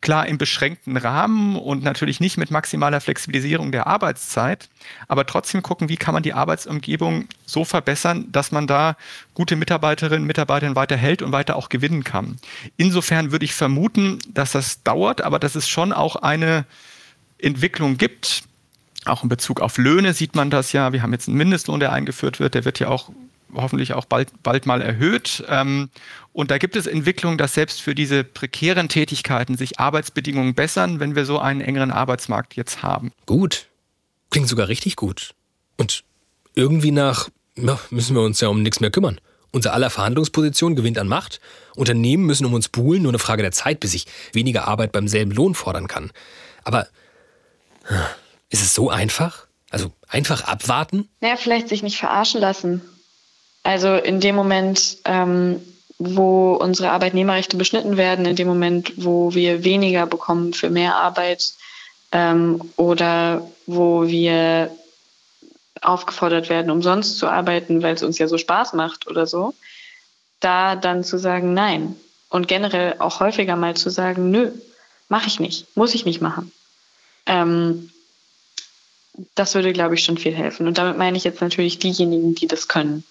klar im beschränkten Rahmen und natürlich nicht mit maximaler Flexibilisierung der Arbeitszeit, aber trotzdem gucken, wie kann man die Arbeitsumgebung so verbessern, dass man da gute Mitarbeiterinnen und Mitarbeiter weiter hält und weiter auch gewinnen kann. Insofern würde ich vermuten, dass das dauert, aber dass es schon auch eine Entwicklung gibt, auch in Bezug auf Löhne sieht man das ja. Wir haben jetzt einen Mindestlohn, der eingeführt wird. Der wird ja auch hoffentlich auch bald, bald mal erhöht. Ähm, und da gibt es Entwicklungen, dass selbst für diese prekären Tätigkeiten sich Arbeitsbedingungen bessern, wenn wir so einen engeren Arbeitsmarkt jetzt haben. Gut. Klingt sogar richtig gut. Und irgendwie nach ja, müssen wir uns ja um nichts mehr kümmern. Unser aller Verhandlungsposition gewinnt an Macht. Unternehmen müssen um uns buhlen, nur eine Frage der Zeit, bis ich weniger Arbeit beim selben Lohn fordern kann. Aber ist es so einfach? Also einfach abwarten? Naja, vielleicht sich nicht verarschen lassen. Also in dem Moment, ähm, wo unsere Arbeitnehmerrechte beschnitten werden, in dem Moment, wo wir weniger bekommen für mehr Arbeit ähm, oder wo wir aufgefordert werden, umsonst zu arbeiten, weil es uns ja so Spaß macht oder so, da dann zu sagen, nein. Und generell auch häufiger mal zu sagen, nö, mache ich nicht, muss ich nicht machen. Ähm, das würde, glaube ich, schon viel helfen. Und damit meine ich jetzt natürlich diejenigen, die das können.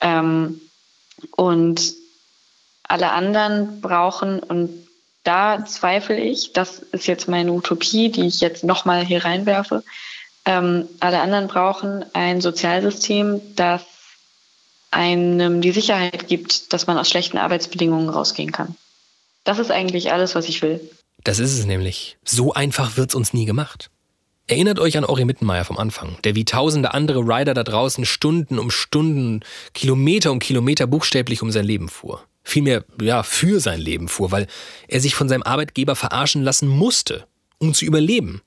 Ähm, und alle anderen brauchen, und da zweifle ich, das ist jetzt meine Utopie, die ich jetzt nochmal hier reinwerfe, ähm, alle anderen brauchen ein Sozialsystem, das einem die Sicherheit gibt, dass man aus schlechten Arbeitsbedingungen rausgehen kann. Das ist eigentlich alles, was ich will. Das ist es nämlich. So einfach wird es uns nie gemacht. Erinnert euch an Ori Mittenmeier vom Anfang, der wie tausende andere Rider da draußen Stunden um Stunden, Kilometer um Kilometer buchstäblich um sein Leben fuhr. Vielmehr, ja, für sein Leben fuhr, weil er sich von seinem Arbeitgeber verarschen lassen musste, um zu überleben.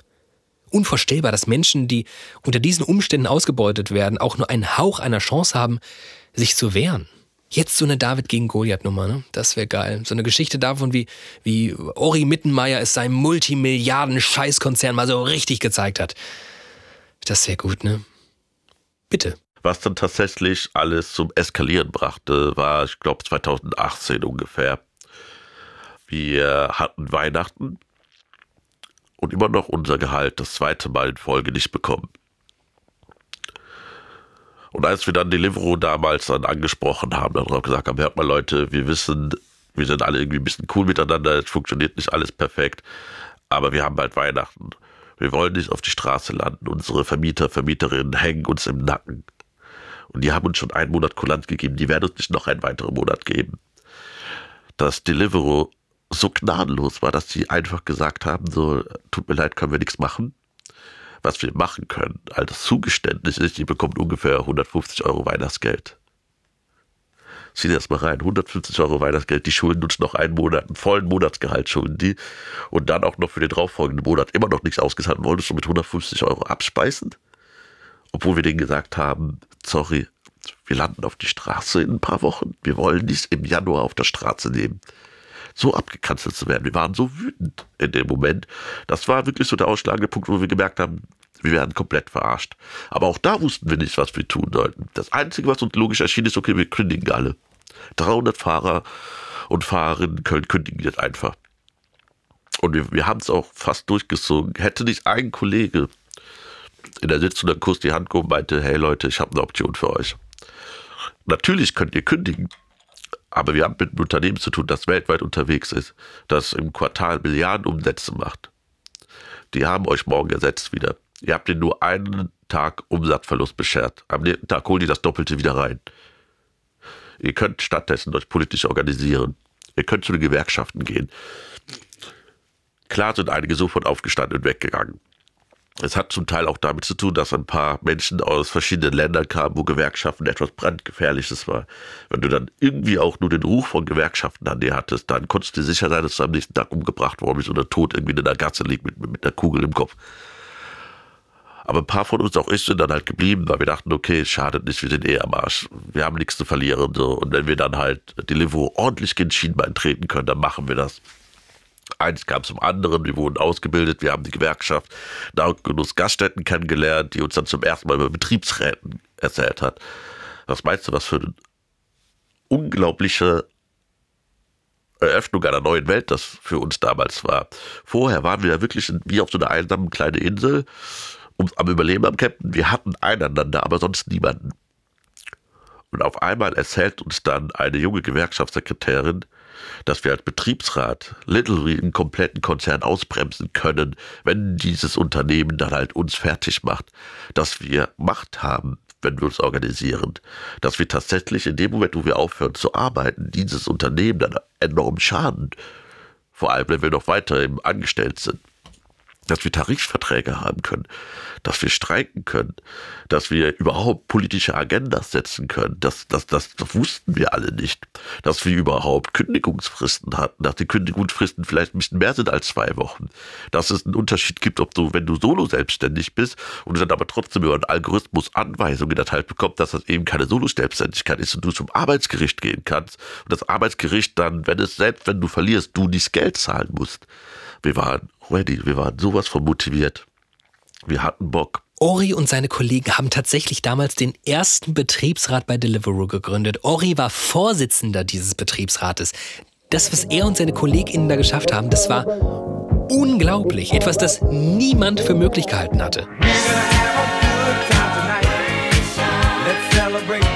Unvorstellbar, dass Menschen, die unter diesen Umständen ausgebeutet werden, auch nur einen Hauch einer Chance haben, sich zu wehren. Jetzt so eine David gegen Goliath-Nummer, ne? Das wäre geil. So eine Geschichte davon, wie, wie Ori Mittenmeier es seinem Multimilliarden-Scheißkonzern mal so richtig gezeigt hat. Das sehr gut, ne? Bitte. Was dann tatsächlich alles zum Eskalieren brachte, war, ich glaube, 2018 ungefähr. Wir hatten Weihnachten und immer noch unser Gehalt das zweite Mal in Folge nicht bekommen. Und als wir dann Deliveroo damals dann angesprochen haben, dann auch gesagt haben, hört mal Leute, wir wissen, wir sind alle irgendwie ein bisschen cool miteinander, es funktioniert nicht alles perfekt, aber wir haben bald Weihnachten. Wir wollen nicht auf die Straße landen. Unsere Vermieter, Vermieterinnen hängen uns im Nacken. Und die haben uns schon einen Monat Kulant gegeben, die werden uns nicht noch einen weiteren Monat geben. Dass Deliveroo so gnadenlos war, dass sie einfach gesagt haben, so, tut mir leid, können wir nichts machen was wir machen können, als Zugeständnis ist, ihr bekommt ungefähr 150 Euro Weihnachtsgeld. Sieh das mal rein, 150 Euro Weihnachtsgeld, die schulden uns noch einen Monat, einen vollen Monatsgehalt schulden die und dann auch noch für den darauffolgenden Monat immer noch nichts ausgezahlt. Wolltest du mit 150 Euro abspeisen? Obwohl wir denen gesagt haben, sorry, wir landen auf die Straße in ein paar Wochen. Wir wollen nichts im Januar auf der Straße nehmen so abgekanzelt zu werden. Wir waren so wütend in dem Moment. Das war wirklich so der ausschlagende Punkt, wo wir gemerkt haben, wir werden komplett verarscht. Aber auch da wussten wir nicht, was wir tun sollten. Das Einzige, was uns logisch erschien, ist, okay, wir kündigen alle. 300 Fahrer und Fahrerinnen in Köln kündigen jetzt einfach. Und wir, wir haben es auch fast durchgezogen. Hätte nicht ein Kollege in der Sitzung dann kurz die Hand gehoben und meinte, hey Leute, ich habe eine Option für euch. Natürlich könnt ihr kündigen, aber wir haben mit einem Unternehmen zu tun, das weltweit unterwegs ist, das im Quartal Milliarden Umsätze macht. Die haben euch morgen ersetzt wieder. Ihr habt ihnen nur einen Tag Umsatzverlust beschert. Am nächsten Tag holen die das Doppelte wieder rein. Ihr könnt stattdessen euch politisch organisieren. Ihr könnt zu den Gewerkschaften gehen. Klar sind einige sofort aufgestanden und weggegangen. Es hat zum Teil auch damit zu tun, dass ein paar Menschen aus verschiedenen Ländern kamen, wo Gewerkschaften etwas brandgefährliches war. Wenn du dann irgendwie auch nur den Ruf von Gewerkschaften an dir hattest, dann konntest du sicher sein, dass du am nächsten Tag umgebracht worden bist oder tot irgendwie in der Gasse liegt mit, mit einer Kugel im Kopf. Aber ein paar von uns, auch ich, sind dann halt geblieben, weil wir dachten, okay, schadet nicht, wir sind eh am Arsch. Wir haben nichts zu verlieren. So. Und wenn wir dann halt Deliveroo ordentlich ins Schienbein treten können, dann machen wir das. Eins kam zum anderen, wir wurden ausgebildet, wir haben die Gewerkschaft Genuss Gaststätten kennengelernt, die uns dann zum ersten Mal über Betriebsräten erzählt hat. Was meinst du, was für eine unglaubliche Eröffnung einer neuen Welt das für uns damals war. Vorher waren wir ja wirklich wie auf so einer einsamen kleinen Insel um, am Überleben am Captain. Wir hatten einander, aber sonst niemanden. Und auf einmal erzählt uns dann eine junge Gewerkschaftssekretärin, dass wir als Betriebsrat literally einen kompletten Konzern ausbremsen können, wenn dieses Unternehmen dann halt uns fertig macht, dass wir Macht haben, wenn wir uns organisieren, dass wir tatsächlich in dem Moment, wo wir aufhören zu arbeiten, dieses Unternehmen dann enorm schaden. Vor allem, wenn wir noch weiter angestellt sind dass wir Tarifverträge haben können, dass wir streiken können, dass wir überhaupt politische Agendas setzen können. Das, das, das, das wussten wir alle nicht. Dass wir überhaupt Kündigungsfristen hatten, dass die Kündigungsfristen vielleicht ein bisschen mehr sind als zwei Wochen. Dass es einen Unterschied gibt, ob du, wenn du solo selbstständig bist und dann aber trotzdem über einen Algorithmus Anweisungen erteilt bekommst, dass das eben keine Solo-Selbstständigkeit ist und du zum Arbeitsgericht gehen kannst und das Arbeitsgericht dann, wenn es selbst, wenn du verlierst, du dieses Geld zahlen musst. Wir waren ready, wir waren sowas von motiviert. Wir hatten Bock. Ori und seine Kollegen haben tatsächlich damals den ersten Betriebsrat bei Deliveroo gegründet. Ori war Vorsitzender dieses Betriebsrates. Das, was er und seine KollegInnen da geschafft haben, das war unglaublich. Etwas, das niemand für möglich gehalten hatte.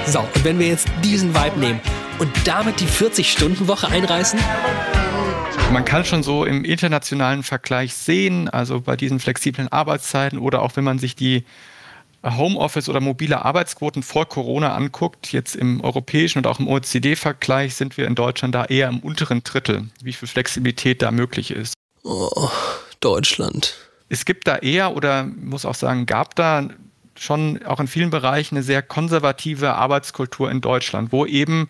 So, und wenn wir jetzt diesen Vibe nehmen und damit die 40-Stunden-Woche einreißen? Man kann schon so im internationalen Vergleich sehen, also bei diesen flexiblen Arbeitszeiten oder auch wenn man sich die Homeoffice oder mobile Arbeitsquoten vor Corona anguckt, jetzt im europäischen und auch im OECD-Vergleich sind wir in Deutschland da eher im unteren Drittel, wie viel Flexibilität da möglich ist. Oh, Deutschland. Es gibt da eher oder muss auch sagen, gab da schon auch in vielen Bereichen eine sehr konservative Arbeitskultur in Deutschland, wo eben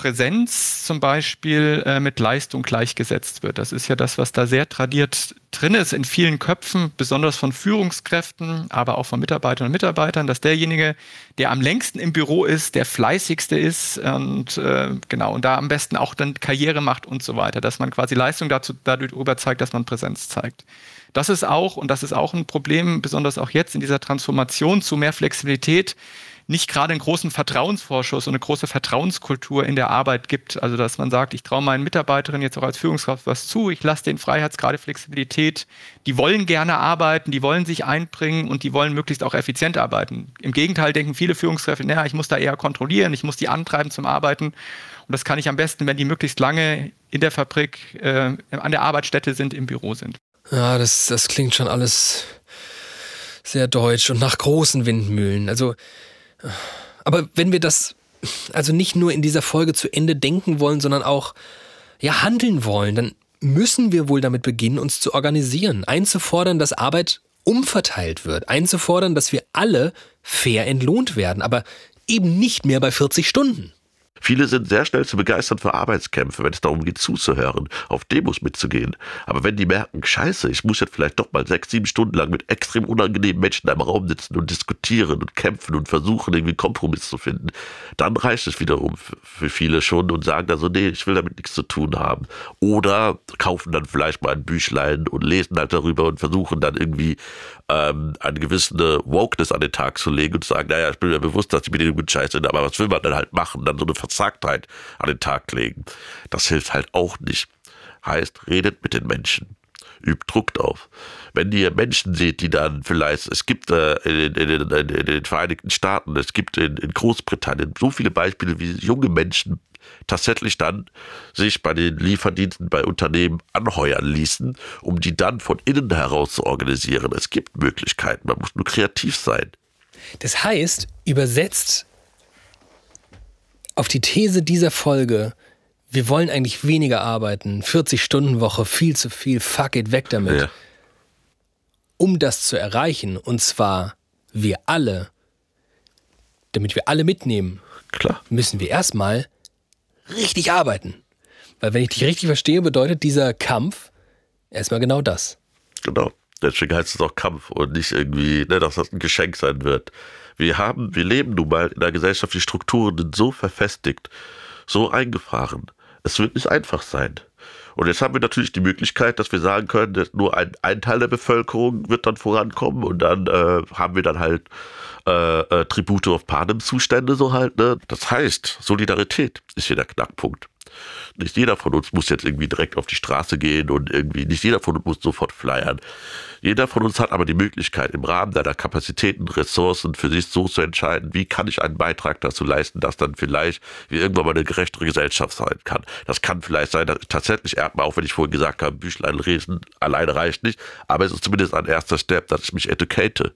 Präsenz zum Beispiel äh, mit Leistung gleichgesetzt wird. Das ist ja das, was da sehr tradiert drin ist in vielen Köpfen, besonders von Führungskräften, aber auch von Mitarbeitern und Mitarbeitern, dass derjenige, der am längsten im Büro ist, der fleißigste ist und äh, genau und da am besten auch dann Karriere macht und so weiter, dass man quasi Leistung dazu darüber zeigt, dass man Präsenz zeigt. Das ist auch und das ist auch ein Problem, besonders auch jetzt in dieser Transformation zu mehr Flexibilität nicht gerade einen großen Vertrauensvorschuss und eine große Vertrauenskultur in der Arbeit gibt. Also dass man sagt, ich traue meinen Mitarbeiterinnen jetzt auch als Führungskraft was zu, ich lasse den Freiheitsgrade Flexibilität. Die wollen gerne arbeiten, die wollen sich einbringen und die wollen möglichst auch effizient arbeiten. Im Gegenteil denken viele Führungskräfte, naja, ich muss da eher kontrollieren, ich muss die antreiben zum Arbeiten. Und das kann ich am besten, wenn die möglichst lange in der Fabrik, äh, an der Arbeitsstätte sind, im Büro sind. Ja, das, das klingt schon alles sehr deutsch und nach großen Windmühlen. Also aber wenn wir das also nicht nur in dieser Folge zu Ende denken wollen, sondern auch ja handeln wollen, dann müssen wir wohl damit beginnen, uns zu organisieren, einzufordern, dass Arbeit umverteilt wird, einzufordern, dass wir alle fair entlohnt werden, aber eben nicht mehr bei 40 Stunden. Viele sind sehr schnell zu begeistern für Arbeitskämpfe, wenn es darum geht, zuzuhören, auf Demos mitzugehen. Aber wenn die merken, scheiße, ich muss jetzt vielleicht doch mal sechs, sieben Stunden lang mit extrem unangenehmen Menschen in einem Raum sitzen und diskutieren und kämpfen und versuchen, irgendwie Kompromiss zu finden, dann reicht es wiederum für viele schon und sagen dann so, nee, ich will damit nichts zu tun haben. Oder kaufen dann vielleicht mal ein Büchlein und lesen halt darüber und versuchen dann irgendwie ähm, eine gewisse Wokeness an den Tag zu legen und zu sagen, naja, ich bin mir bewusst, dass die Bedingungen scheiße sind, aber was will man dann halt machen? Dann so eine Verzagtheit an den Tag legen. Das hilft halt auch nicht. Heißt, redet mit den Menschen. Übt Druck drauf. Wenn ihr Menschen seht, die dann vielleicht, es gibt äh, in, in, in, in, den Vereinigten Staaten, es gibt in Großbritannien so viele Beispiele, wie junge Menschen tatsächlich dann sich bei den Lieferdiensten bei Unternehmen anheuern ließen, um die dann von innen heraus zu organisieren. Es gibt Möglichkeiten, man muss nur kreativ sein. Das heißt, übersetzt auf die These dieser Folge, wir wollen eigentlich weniger arbeiten, 40-Stunden-Woche, viel zu viel, fuck it, weg damit. Ja. um das zu erreichen, und zwar wir alle, damit wir alle mitnehmen, Klar. müssen wir erstmal richtig arbeiten. Weil wenn ich dich richtig verstehe, bedeutet dieser Kampf erstmal genau das. Genau. Deswegen heißt es auch Kampf und nicht irgendwie, ne, dass das ein Geschenk sein wird. Wir haben, wir leben nun mal in einer Gesellschaft, die Strukturen sind so verfestigt, so eingefahren. Es wird nicht einfach sein. Und jetzt haben wir natürlich die Möglichkeit, dass wir sagen können, dass nur ein, ein Teil der Bevölkerung wird dann vorankommen und dann äh, haben wir dann halt äh, äh, Tribute of Panem Zustände so halt. Ne? Das heißt, Solidarität ist hier der Knackpunkt. Nicht jeder von uns muss jetzt irgendwie direkt auf die Straße gehen und irgendwie, nicht jeder von uns muss sofort flyern. Jeder von uns hat aber die Möglichkeit, im Rahmen seiner Kapazitäten, Ressourcen für sich so zu entscheiden, wie kann ich einen Beitrag dazu leisten, dass dann vielleicht wir irgendwann mal eine gerechtere Gesellschaft sein kann. Das kann vielleicht sein, dass ich tatsächlich erstmal, auch wenn ich vorhin gesagt habe, Büchlein lesen alleine reicht nicht, aber es ist zumindest ein erster Step, dass ich mich educate.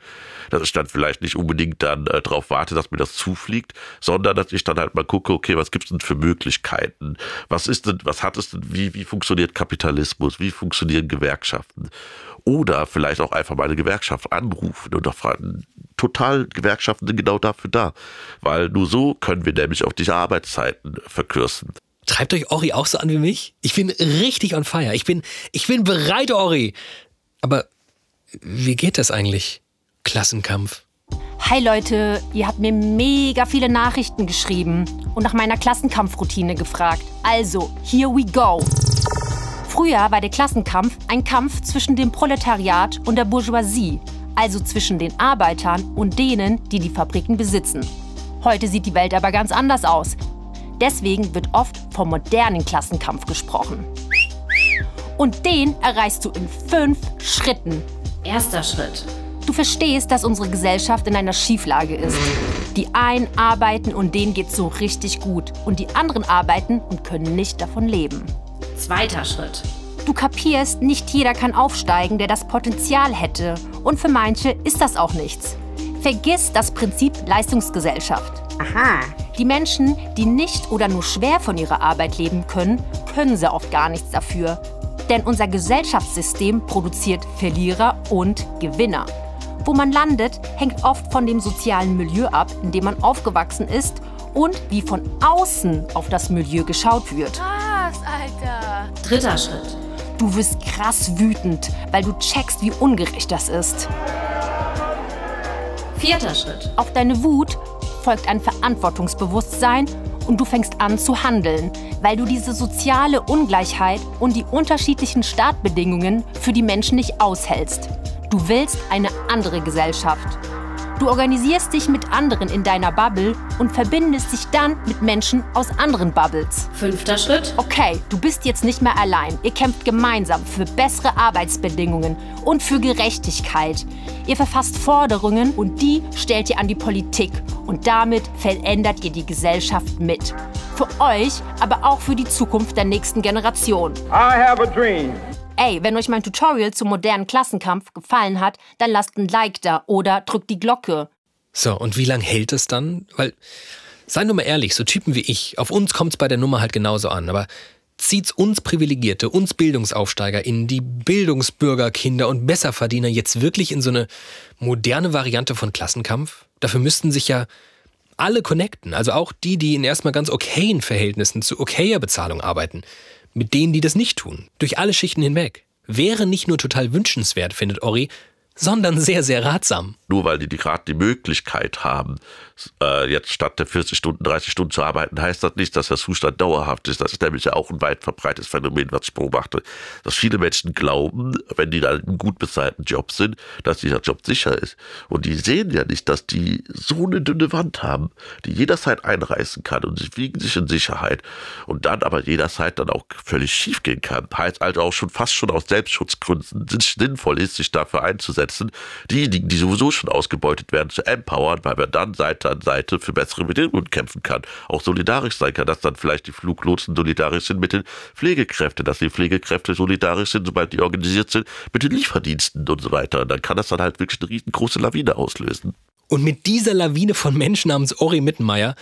Dass ich dann vielleicht nicht unbedingt dann äh, darauf warte, dass mir das zufliegt, sondern dass ich dann halt mal gucke, okay, was gibt es denn für Möglichkeiten? Was ist denn, was hat es denn, wie, wie funktioniert Kapitalismus? Wie funktionieren Gewerkschaften? Oder vielleicht auch einfach mal eine Gewerkschaft anrufen und auch fragen, total Gewerkschaften sind genau dafür da. Weil nur so können wir nämlich auch diese Arbeitszeiten verkürzen. Treibt euch Ori auch so an wie mich? Ich bin richtig on fire. Ich bin, ich bin bereit, Ori. Aber wie geht das eigentlich? Klassenkampf. Hi Leute, ihr habt mir mega viele Nachrichten geschrieben und nach meiner Klassenkampfroutine gefragt. Also, here we go. Früher war der Klassenkampf ein Kampf zwischen dem Proletariat und der Bourgeoisie, also zwischen den Arbeitern und denen, die die Fabriken besitzen. Heute sieht die Welt aber ganz anders aus. Deswegen wird oft vom modernen Klassenkampf gesprochen. Und den erreichst du in fünf Schritten. Erster Schritt. Du verstehst, dass unsere Gesellschaft in einer Schieflage ist. Die einen arbeiten und denen geht's so richtig gut. Und die anderen arbeiten und können nicht davon leben. Zweiter Schritt. Du kapierst, nicht jeder kann aufsteigen, der das Potenzial hätte. Und für manche ist das auch nichts. Vergiss das Prinzip Leistungsgesellschaft. Aha. Die Menschen, die nicht oder nur schwer von ihrer Arbeit leben können, können sie oft gar nichts dafür. Denn unser Gesellschaftssystem produziert Verlierer und Gewinner. Wo man landet, hängt oft von dem sozialen Milieu ab, in dem man aufgewachsen ist und wie von außen auf das Milieu geschaut wird. Krass, Alter. Dritter Schritt. Du wirst krass wütend, weil du checkst, wie ungerecht das ist. Vierter Schritt. Auf deine Wut folgt ein Verantwortungsbewusstsein und du fängst an zu handeln, weil du diese soziale Ungleichheit und die unterschiedlichen Startbedingungen für die Menschen nicht aushältst. Du willst eine andere Gesellschaft. Du organisierst dich mit anderen in deiner Bubble und verbindest dich dann mit Menschen aus anderen Bubbles. Fünfter Schritt. Okay, du bist jetzt nicht mehr allein. Ihr kämpft gemeinsam für bessere Arbeitsbedingungen und für Gerechtigkeit. Ihr verfasst Forderungen und die stellt ihr an die Politik. Und damit verändert ihr die Gesellschaft mit. Für euch, aber auch für die Zukunft der nächsten Generation. I have a dream. Ey, wenn euch mein Tutorial zum modernen Klassenkampf gefallen hat, dann lasst ein Like da oder drückt die Glocke. So, und wie lange hält es dann? Weil, seien wir mal ehrlich, so Typen wie ich, auf uns kommt es bei der Nummer halt genauso an, aber zieht's uns Privilegierte, uns BildungsaufsteigerInnen, die Bildungsbürgerkinder und Besserverdiener jetzt wirklich in so eine moderne Variante von Klassenkampf? Dafür müssten sich ja alle connecten, also auch die, die in erstmal ganz okayen Verhältnissen zu okayer Bezahlung arbeiten mit denen, die das nicht tun. Durch alle Schichten hinweg. Wäre nicht nur total wünschenswert, findet Ori, sondern sehr, sehr ratsam. Nur weil die, die gerade die Möglichkeit haben, äh, jetzt statt der 40 Stunden, 30 Stunden zu arbeiten, heißt das nicht, dass der Zustand dauerhaft ist. Das ist nämlich ja auch ein weit verbreitetes Phänomen, was ich beobachte. Dass viele Menschen glauben, wenn die da in einem gut bezahlten Job sind, dass dieser Job sicher ist. Und die sehen ja nicht, dass die so eine dünne Wand haben, die jederzeit einreißen kann und sie wiegen sich in Sicherheit. Und dann aber jederzeit dann auch völlig schief gehen kann. Heißt also auch schon fast schon aus Selbstschutzgründen sinnvoll ist, sich dafür einzusetzen, diejenigen, die sowieso schon ausgebeutet werden, zu empowern, weil man dann Seite an Seite für bessere Bedingungen kämpfen kann. Auch solidarisch sein kann, dass dann vielleicht die Fluglotsen solidarisch sind mit den Pflegekräften, dass die Pflegekräfte solidarisch sind, sobald die organisiert sind, mit den Lieferdiensten und so weiter. Und dann kann das dann halt wirklich eine riesengroße Lawine auslösen. Und mit dieser Lawine von Menschen namens Ori Mittenmeier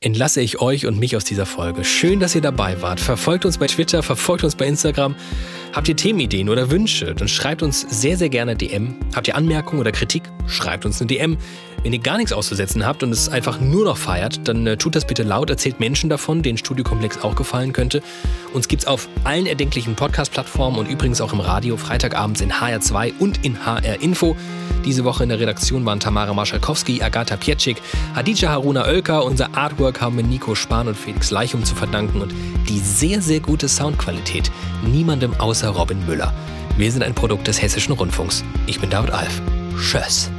entlasse ich euch und mich aus dieser Folge. Schön, dass ihr dabei wart. Verfolgt uns bei Twitter, verfolgt uns bei Instagram. Habt ihr Themenideen oder Wünsche, dann schreibt uns sehr, sehr gerne DM. Habt ihr Anmerkungen oder Kritik, schreibt uns eine DM. Wenn ihr gar nichts auszusetzen habt und es einfach nur noch feiert, dann äh, tut das bitte laut, erzählt Menschen davon, denen Studiokomplex auch gefallen könnte. Uns gibt's auf allen erdenklichen Podcast-Plattformen und übrigens auch im Radio, Freitagabends in HR2 und in HR Info. Diese Woche in der Redaktion waren Tamara Marschalkowski, Agatha Pietschik, Hadija Haruna Oelker. Unser Artwork haben wir Nico Spahn und Felix Leichum zu verdanken und die sehr, sehr gute Soundqualität niemandem außer Robin Müller. Wir sind ein Produkt des Hessischen Rundfunks. Ich bin David Alf. Tschüss.